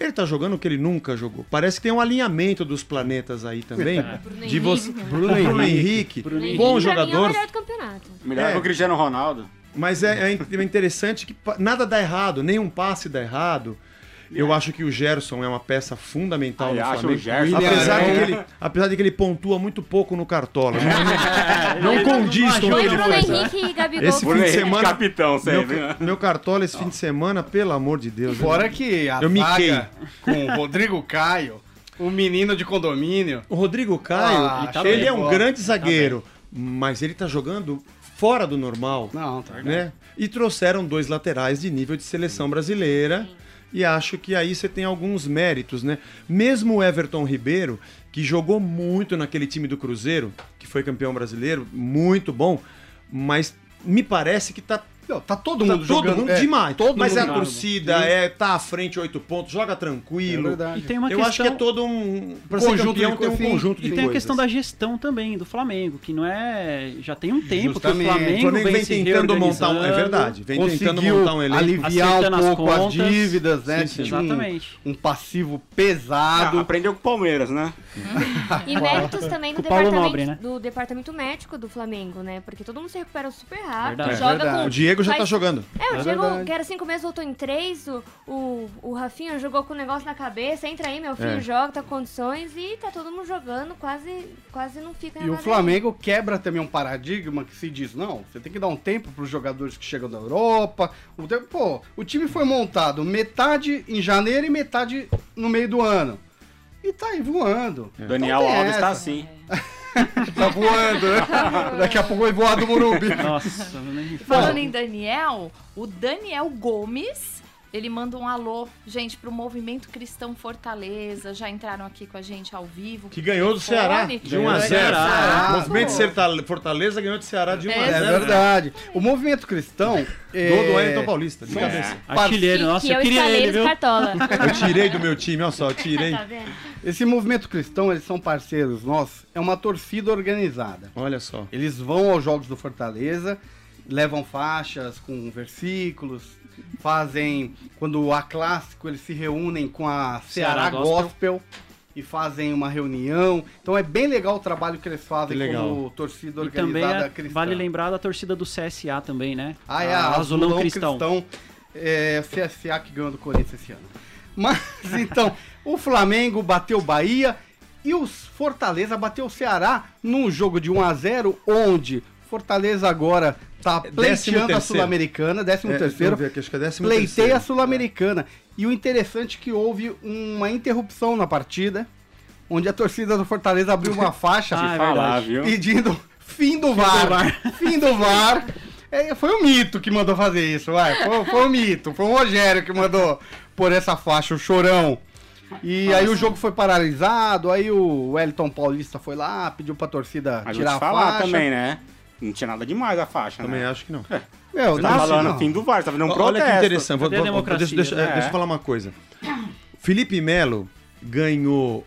Ele tá jogando o que ele nunca jogou. Parece que tem um alinhamento dos planetas aí também. de você, Bruno, Henrique, Bruno Henrique, bom pra mim, é o jogador, melhor do campeonato. Melhor É. que o Cristiano Ronaldo. mas é, é é interessante que nada dá errado, nenhum passe dá errado. Eu acho que o Gerson é uma peça fundamental Ah, no eu Flamengo. Gerson- apesar, de ele, apesar de que ele pontua muito pouco no Cartola. Não, não Ele condiz com o não que Foi ele ajuda, Bruno faz. Henrique e Gabigol. Esse fim de Henrique, semana- capitão, Meu, sempre. né? meu Cartola esse fim de semana, pelo amor de Deus. Fora que a Eu vaga com o Rodrigo Caio O menino de condomínio. O Rodrigo Caio, Ah, ele, tá bem, é um pô. grande zagueiro, mas ele tá jogando fora do normal. Não, tá né? E trouxeram dois laterais de nível de seleção brasileira. E acho que aí você tem alguns méritos, né? Mesmo o Everton Ribeiro, que jogou muito naquele time do Cruzeiro, que foi campeão brasileiro, muito bom, mas me parece que tá Não, tá todo Tá mundo todo jogando. mundo é, demais. Todo Mas mundo é a torcida, é, tá à frente oito pontos, joga tranquilo. É verdade. E tem uma Eu questão... acho que é todo um. Pra Conjunto ser campeão de tem um coisas, conjunto de E tem a coisas. questão da gestão também do Flamengo, que não é. Já tem um tempo Justamente. que o Flamengo, O Flamengo vem se tentando montar um. É verdade, vem tentando montar um elenco. aliviar um as pouco as, contas. dívidas, né? Sim, sim. tinha um- Exatamente. Um, passivo Ah, pesado. aprendeu com o Palmeiras, né? E méritos também do departamento, Nobre, né? do departamento médico do Flamengo, né? Porque todo mundo se recupera super rápido, Verdade. Joga verdade. com... O Diego já faz- tá jogando. É, o É Diego, verdade. que era cinco meses, voltou em três. O, o, o Rafinha jogou com o negócio na cabeça. Entra aí, meu filho, É. joga, tá com condições. E tá todo mundo jogando, quase, quase não fica E o Flamengo quebra também um paradigma que se diz, não, você tem que dar um tempo para os jogadores que chegam da Europa. O tempo, pô, o time foi montado metade em janeiro e metade no meio do ano. E tá aí voando. Daniel Então Alves tá essa. assim. Tá voando, né? Daqui a pouco vai voar do Morumbi. Nossa, nem Falando em Daniel, o Daniel Gomes, ele manda um alô, gente, pro Movimento Cristão Fortaleza. Já entraram aqui com a gente ao vivo. Que ganhou do Ceará. De 1 a Ganhou do 0. Ceará. O movimento Fortaleza ganhou de Ceará de 1 a É 0. É verdade. O movimento cristão. É, do Wellington Paulista, de cabeça. Artilheiro, Que, nossa, que eu eu queria ele, viu? Cartola. Eu tirei do meu time, olha só, eu tirei. tá vendo? Esse movimento cristão, eles são parceiros nossos. É uma torcida organizada. Olha só. Eles vão aos jogos do Fortaleza, levam faixas com versículos, fazem. Quando há clássico, eles se reúnem com a Ceará, Ceará Gospel. Gospel. e fazem uma reunião. Então é bem legal o trabalho que eles fazem Que legal. como torcida E também organizada é- cristã. vale lembrar da torcida do CSA também, né? Ah, é, a a Azulão, Azulão Cristão. Cristão. é, CSA que ganhou do Corinthians esse ano. Mas, então, o Flamengo bateu o Bahia e o Fortaleza bateu o Ceará num jogo de 1 a 0 onde Fortaleza agora tá Décimo pleiteando a. Sul-Americana, 13 É, terceiro, ver aqui, acho que é décimo pleiteia terceiro. a Sul-Americana. E o interessante é que houve uma interrupção na partida, onde a torcida do Fortaleza abriu uma faixa Ah, é Falar, pedindo fim do VAR. Fim do VAR. É, foi o Mito que mandou fazer isso, vai. Foi, foi o Mito, foi o Rogério que mandou por essa faixa, o chorão. E aí o jogo foi paralisado, aí o Wellington Paulista foi lá, pediu pra torcida Mas tirar a falar faixa. também, né? Não tinha nada demais a faixa, Também né? acho que não. Meu, Você não, tá assim, falando não. fim do VAR, tá fazendo um Olha protesto. que interessante. Vou, a vou- democracia? deixa, deixa- É. deixa eu falar uma coisa. Felipe Melo ganhou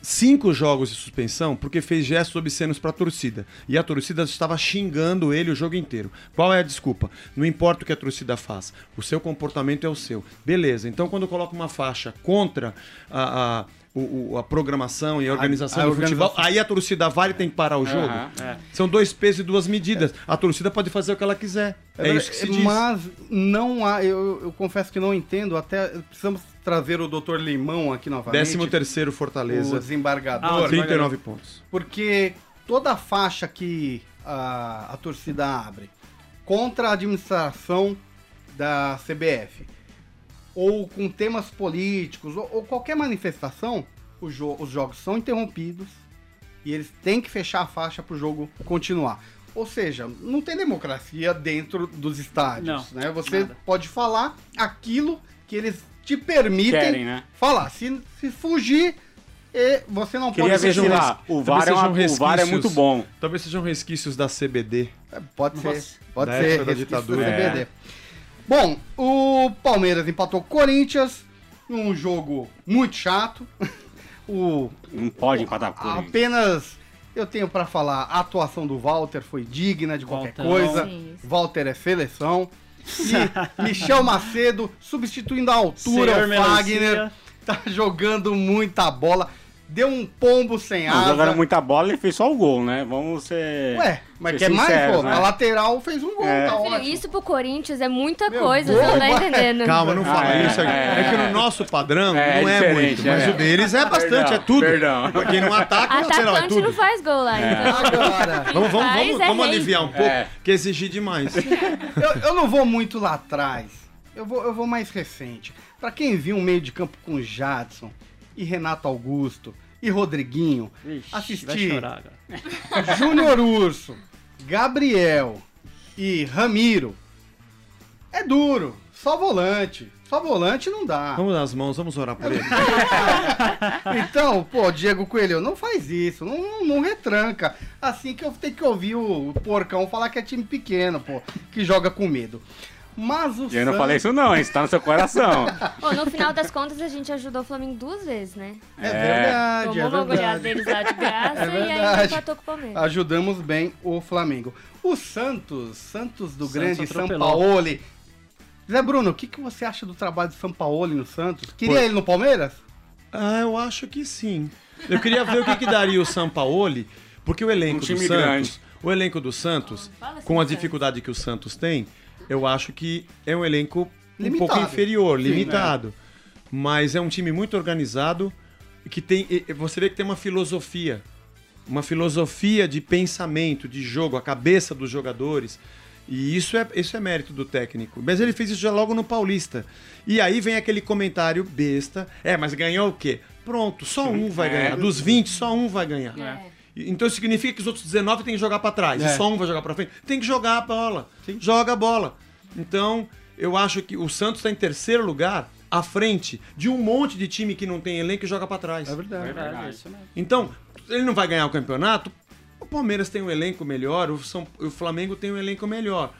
cinco jogos de suspensão porque fez gestos obscenos pra torcida. E a torcida estava xingando ele o jogo inteiro. Qual é a desculpa? Não importa o que a torcida faz. O seu comportamento é o seu. Beleza. Então, quando coloca uma faixa contra a. a o- o- a programação e a organização a do futebol, organização. aí a torcida vai e tem que parar o jogo. Aham. É. São dois pesos e duas medidas. A torcida pode fazer o que ela quiser. É, isso que se diz. Mas não há, eu, eu confesso que não entendo, até precisamos trazer o Dr. Limão aqui novamente. Décimo terceiro o Fortaleza. desembargador. Ah, o 39 pontos. Porque toda a faixa que a, a torcida abre contra a administração da CBF ou com temas políticos ou, ou qualquer manifestação, o jo- os jogos são interrompidos e eles têm que fechar a faixa para o jogo continuar. Ou seja, não tem democracia dentro dos estádios, Não, né? Você nada. pode falar aquilo que eles te permitem Querem, né? falar. Se, se fugir, você não Queria pode lá. O VAR, é, uma, o VAR é muito bom. Talvez sejam resquícios da CBD. É, Pode Nossa. ser. Pode Da ser. da ditadura. CBD. Bom, o Palmeiras empatou o Corinthians. Um jogo muito chato. o, Não pode empatar com o Corinthians. apenas eu tenho pra falar, a atuação do Walter foi digna de qualquer Walterão. coisa. Sim. Walter é seleção. E Michel Macedo substituindo a altura Senhor o Fagner. Melancia. Tá jogando muita bola. Deu um pombo sem Não, asa. jogaram muita bola e fez só o gol, né? Vamos ser. Ué, mas quer mais, pô? né? A lateral fez um gol, É. tá ótimo. isso pro Corinthians é muita Meu, coisa, você não tá entendendo. Calma, não fala Ah, é, isso. É, é. é que no nosso padrão É, não é muito, mas é. o deles é bastante, Perdão, é tudo. perdão. Pra quem não ataca, o lateral é tudo. não faz gol lá, então. Agora, Vamos, vamos, vamos, é vamos aliviar um pouco, É. que exigir demais. eu, eu não vou muito lá atrás. Eu vou, eu vou mais recente. Pra quem viu um meio de campo com Jadson, e Renato Augusto e Rodriguinho, chorar agora. Júnior Urso, Gabriel e Ramiro, é duro. Só volante. Só volante não dá. Vamos dar as mãos, vamos orar por ele. Então, pô, Diego Coelho, não faz isso, não, não, não retranca. Assim que eu tenho que ouvir o porcão falar que é time pequeno, pô, que joga com medo. Mas o E eu não falei isso não, hein? Isso tá no seu coração. Ô, no final das contas, a gente ajudou o Flamengo duas vezes, né? É verdade, Tomou é uma goleada verdade. deles lá de graça É e ainda empatou com o Palmeiras. Ajudamos bem o Flamengo. O Santos, Santos do Santos grande São. Paulo. Zé Bruno, o que, que você acha do trabalho de São Paulo no Santos? Queria ele no Palmeiras? Ah, eu acho que sim. Eu queria ver o que, que daria o Sampaoli, porque o elenco Um do Santos, grande. o elenco do Santos, assim com a dificuldade que o Santos tem, eu acho que é um elenco um Limitado. pouco inferior, Sim, limitado. Mas é um time muito organizado que tem, você vê que tem uma filosofia, uma filosofia de pensamento, de jogo, a cabeça dos jogadores. E isso é, isso é mérito do técnico. Mas ele fez isso já logo no Paulista. E aí vem aquele comentário besta. É, mas ganhou o quê? Pronto, só um vai É. ganhar. Dos 20, só um vai ganhar. É. Então significa que os outros 19 têm que jogar pra trás. É. E só um vai jogar pra frente. Tem que jogar a bola. Joga a bola. Então, eu acho que o Santos está em terceiro lugar, à frente de um monte de time que não tem elenco e joga pra trás. É verdade. Verdade, é isso mesmo. Então, ele não vai ganhar o campeonato. O Palmeiras tem um elenco melhor, o, São, o Flamengo tem um elenco melhor.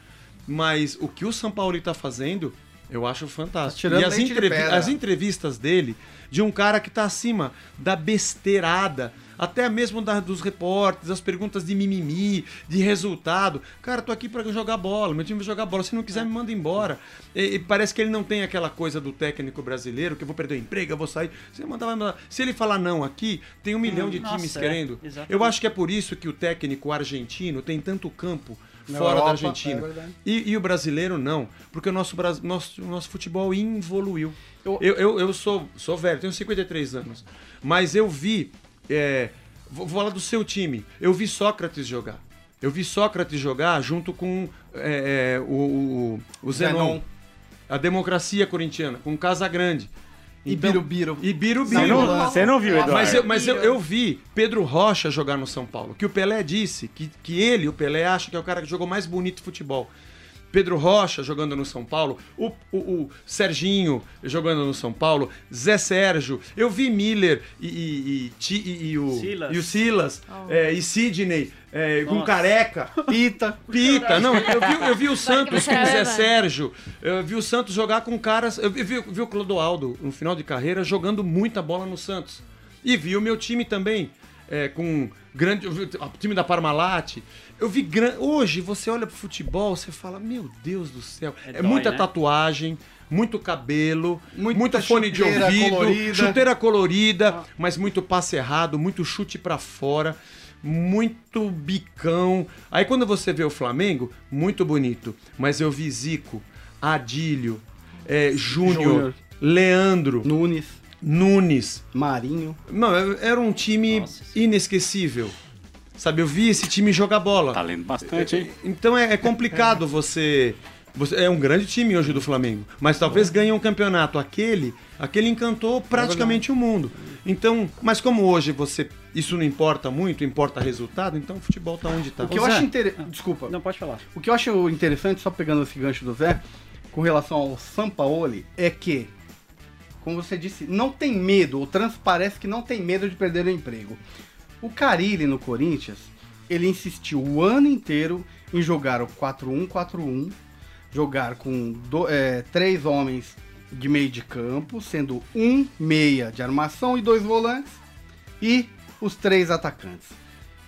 Mas o que o São Paulo está fazendo, eu acho fantástico. Tá tirando e as, entrevi- as entrevistas dele, de um cara que está acima da besteirada, até mesmo da- dos repórteres, as perguntas de mimimi, de resultado. Cara, tô aqui para jogar bola, meu time vai jogar bola. Se não quiser, me manda embora. E, e parece que ele não tem aquela coisa do técnico brasileiro, que eu vou perder o emprego, eu vou sair. Você mandar, vai mandar. Se ele falar não aqui, tem um milhão de nossa, times é, querendo. exatamente. Eu acho que é por isso que o técnico argentino tem tanto campo Na fora Europa, da Argentina. é e, e o brasileiro não. Porque o nosso, nosso, nosso futebol evoluiu. Eu- Eu, eu, eu sou, sou velho, tenho 53 anos. Mas eu vi. É, vou, vou falar do seu time. Eu vi Sócrates jogar. Eu vi Sócrates jogar junto com é, é, o, o, o Zenon. Zenon. A democracia corintiana, com Casa Grande. E Birubiru. E Birubiru. Você não, você não viu, Eduardo? Mas, eu, mas eu, eu vi Pedro Rocha jogar no São Paulo, que o Pelé disse que, que ele, o Pelé, acha que é o cara que jogou mais bonito futebol. Pedro Rocha jogando no São Paulo, o, o, o Serginho jogando no São Paulo, Zé Sérgio, eu vi Miller e, e, e, e- e o Silas. e o Silas é, e Sidney é, com careca. Pita. Pita, não, eu vi, eu vi o Santos com o Zé. Sérgio, eu vi o Santos jogar com caras. Eu vi, vi o Clodoaldo no final de carreira jogando muita bola no Santos. E vi o meu time também, é, com grande. O time da Parmalat. Eu vi grande. Hoje você olha pro futebol, você fala, meu Deus do céu. É, dói, muita né? tatuagem. Muito cabelo, Muita muito fone de ouvido, colorida. chuteira colorida, mas muito passe errado, muito chute pra fora, muito bicão. Aí quando você vê o Flamengo, muito bonito. Mas eu vi Zico, Adílio, é, Júnior, Júnior. Leandro, Nunes, Nunes. Marinho. Não, era um time Nossa. inesquecível. Sabe, eu vi esse time jogar bola. Tá lendo bastante, hein? Então é, é complicado você, você. É um grande time hoje do Flamengo. Mas talvez ganhe um campeonato. Aquele, aquele encantou praticamente o mundo. Então, mas como hoje você. Isso não importa muito, importa resultado, então o futebol tá onde tá. O que eu Zé. acho interessante. Desculpa. Não, pode falar. O que eu acho interessante, só pegando esse gancho do Zé, com relação ao Sampaoli, é que, como você disse, não tem medo, ou transparece que não tem medo de perder o emprego. O Carilli no Corinthians, ele insistiu o ano inteiro em jogar o 4-1-4-1, jogar com do- é, três homens de meio de campo, sendo um meia de armação e dois volantes, e os três atacantes.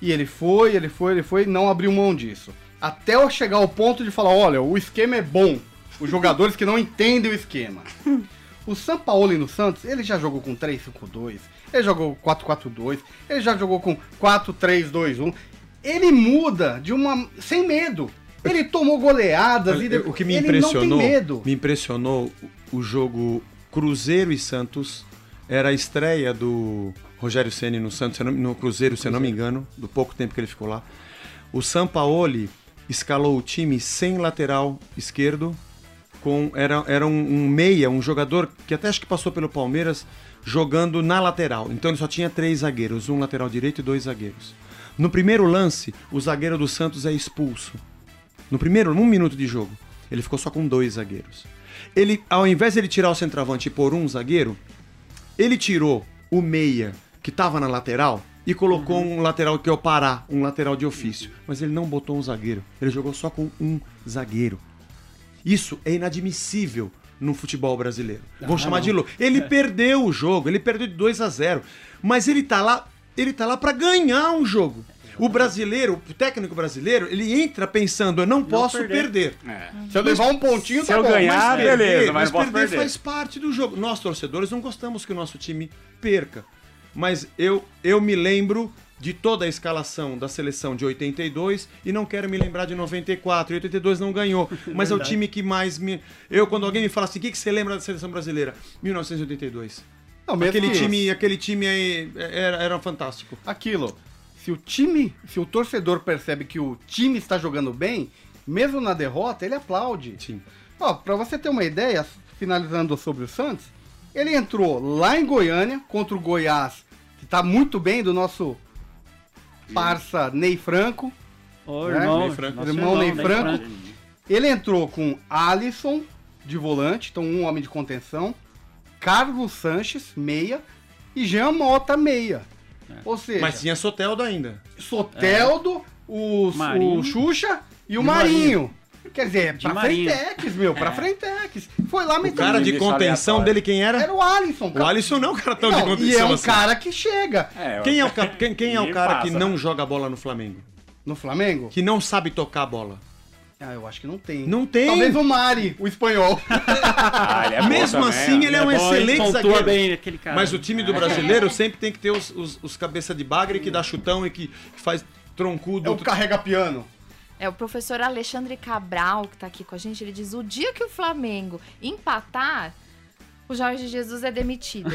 E ele foi, ele foi, ele foi, não abriu mão disso. Até eu chegar ao ponto de falar, olha, o esquema é bom. Os jogadores que não entendem o esquema. O Sampaoli no Santos, ele já jogou com 3-5-2, ele jogou 4-4-2, ele já jogou com 4-3-2-1. Ele muda de uma. sem medo. Ele tomou goleadas e depois. o que me ele impressionou, me impressionou o jogo Cruzeiro e Santos. Era a estreia do Rogério Ceni no Santos, no Cruzeiro, se eu não me engano, do pouco tempo que ele ficou lá. O Sampaoli escalou o time sem lateral esquerdo, com era, era um, um meia, um jogador que até acho que passou pelo Palmeiras jogando na lateral. Então ele só tinha três zagueiros, um lateral direito e dois zagueiros. No primeiro lance, o zagueiro do Santos é expulso. No primeiro, um minuto de jogo, ele ficou só com dois zagueiros. Ele, ao invés de ele tirar o centroavante e pôr um zagueiro, ele tirou o meia que estava na lateral e colocou um lateral que é o Pará, um lateral de ofício. Mas ele não botou um zagueiro. Ele jogou só com um zagueiro. Isso é inadmissível no futebol brasileiro. Vão chamar de louco. Ele perdeu o jogo, ele perdeu de 2 a 0, mas ele tá lá, ele tá lá para ganhar um jogo. O brasileiro, o técnico brasileiro, ele entra pensando, eu não, posso perder. É. Se eu levar um pontinho, Se tá eu bom. ganhar, mas- beleza, mas mas não perder, perder. faz parte do jogo. Nós, torcedores, não gostamos que o nosso time perca. Mas eu, eu me lembro de toda a escalação da seleção de 82 e não quero me lembrar de 94. E 82 não ganhou. Mas é o time que mais me. Eu, quando alguém me fala assim, o que, que você lembra da seleção brasileira? 1982. Não, Aquele que- time, aquele time aí era, era fantástico. Aquilo. Se o time, se o torcedor percebe que o time está jogando bem, mesmo na derrota, ele aplaude. Sim. Ó, pra você ter uma ideia, finalizando sobre o Santos, ele entrou lá em Goiânia contra o Goiás, que tá muito bem do nosso parça Ney Franco. Ô, É, irmão, Ney Franco. nosso Irmão Ney Ney Franco. Ele entrou com Alisson de volante, então um homem de contenção, Carlos Sanches, meia, e Jean Mota, meia. Ou seja, Mas tinha Soteldo ainda. Soteldo, o, Marinho. o Xuxa e o E Marinho. Quer dizer, pra Marinho. Frentex, meu, pra Frentex. Foi lá O metendo. cara de contenção dele quem era? Era o Alisson. O Alisson não é um cara tão de Não, contenção e é um assim. cara que chega É, Quem é o, quem, quem é o cara que passa. não joga bola no Flamengo? no Flamengo. Que não sabe tocar a bola? Ah, eu acho que não tem. Não tem. Talvez o Mari, o espanhol. Ah, ele é bom Mesmo também, assim, ó. ele é um bom, hein? excelente zagueiro. bem aquele cara. Mas o time do brasileiro sempre tem que ter os, os, os cabeça de bagre que dá chutão e que faz troncudo. É o carrega piano. É o professor Alexandre Cabral que tá aqui com a gente. Ele diz: o dia que o Flamengo empatar, o Jorge Jesus é demitido.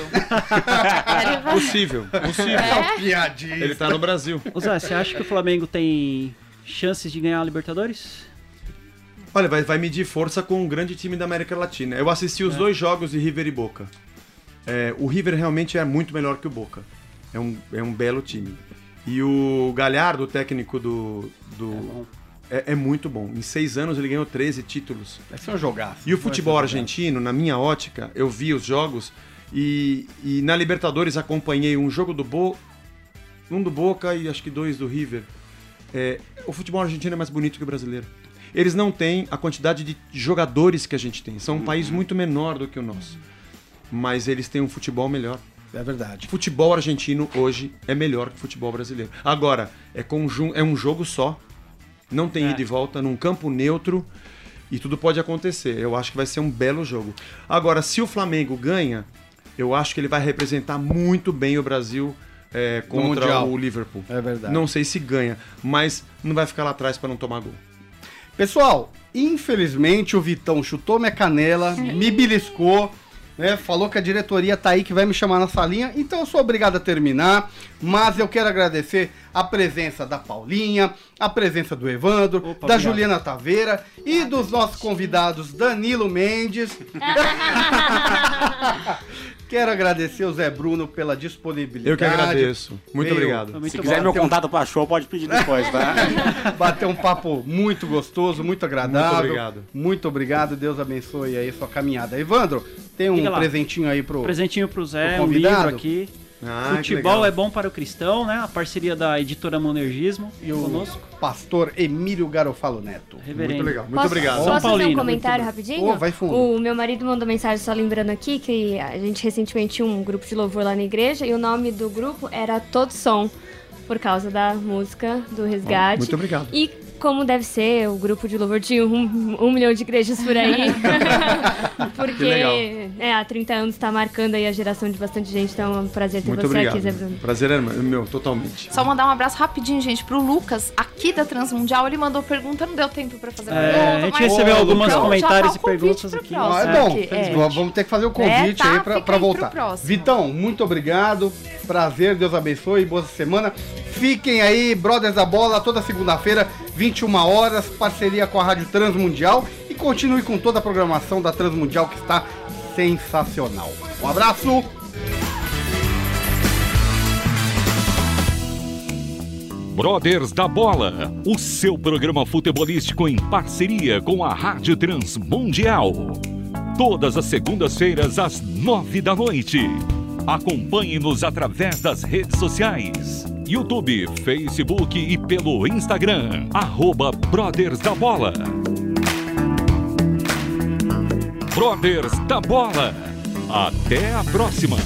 Vai- Possível, possível. É? Piadinha. Ele tá no Brasil. Ô Zé, você acha que o Flamengo tem chances de ganhar a Libertadores? Olha, vai, vai medir força com um grande time da América Latina. Eu assisti os dois jogos de River e Boca. É, o River realmente é muito melhor que o Boca. É um, é um belo time. E o Galhardo, o técnico do. do é, é muito bom. Em seis anos ele ganhou 13 títulos. Ser um jogaço. E o futebol argentino, na minha ótica, eu vi os jogos e, e na Libertadores acompanhei um jogo do Bo, um do Boca e acho que dois do River. É, o futebol argentino é mais bonito que o brasileiro. Eles não têm a quantidade de jogadores que a gente tem. São um país muito menor do que o nosso. Mas eles têm um futebol melhor. É verdade. Futebol argentino hoje é melhor que o futebol brasileiro. Agora, é, conjun... é um jogo só. Não tem É. ida e volta, num campo neutro. E tudo pode acontecer. Eu acho que vai ser um belo jogo. Agora, se o Flamengo ganha, eu acho que ele vai representar muito bem o Brasil é, contra o Liverpool. É verdade. Não sei se ganha, mas não vai ficar lá atrás para não tomar gol. Pessoal, infelizmente o Vitão chutou minha canela, me beliscou, né? Falou que a diretoria tá aí que vai me chamar na salinha, então eu sou obrigado a terminar. Mas eu quero agradecer a presença da Paulinha, a presença do Evandro, Opa, da obrigado. Juliana Taveira e dos nossos convidados Danilo Mendes. quero agradecer o Zé Bruno pela disponibilidade. Eu que agradeço. Muito Veio- obrigado. Foi muito Se bom. quiser meu um- contato pra show, pode pedir depois, tá? Bater um papo muito gostoso, muito agradável. Muito obrigado. Muito obrigado. Deus abençoe aí a sua caminhada. Evandro, tem um presentinho aí pro. Presentinho pro Zé, Pro um convidado? livro aqui. Ah, Futebol é bom para o cristão, né? A parceria da editora Monergismo E o conosco. pastor Emílio Garofalo Neto. Reverendo. Muito legal. Muito Posso, obrigado. São Posso fazer um comentário rapidinho? Ô, vai fundo. O meu marido mandou mensagem só lembrando aqui que a gente recentemente tinha um grupo de louvor lá na igreja e o nome do grupo era Todo Som, por causa da música do Resgate. Muito obrigado. E como deve ser, o grupo de louvor tinha um, um milhão de igrejas por aí. Porque é, há 30 anos está marcando aí a geração de bastante gente, então é um prazer ter Muito você obrigado. aqui, Zé Bruno. Prazer é meu, totalmente. Só mandar um abraço rapidinho, gente, pro Lucas, aqui da Transmundial. Ele mandou pergunta, não deu tempo pra fazer a É, pergunta. a gente mas- recebeu Ô, alguns Lucão, comentários já e tá o convite perguntas aqui. Ah, é bom. é. Vamos ter que fazer o convite É, tá, aí pra, pra pro voltar. Vitão, muito obrigado. Prazer, Deus abençoe. Boa semana. Fiquem aí, Brothers da Bola, toda segunda-feira, 21 horas, parceria com a Rádio Transmundial. E continue com toda a programação da Transmundial que está sensacional. Um abraço! Brothers da Bola, o seu programa futebolístico em parceria com a Rádio Transmundial. Todas as segundas-feiras às nove da noite. Acompanhe-nos através das redes sociais. YouTube, Facebook e pelo Instagram, arroba Brothers da Bola. Brothers da Bola. Até a próxima!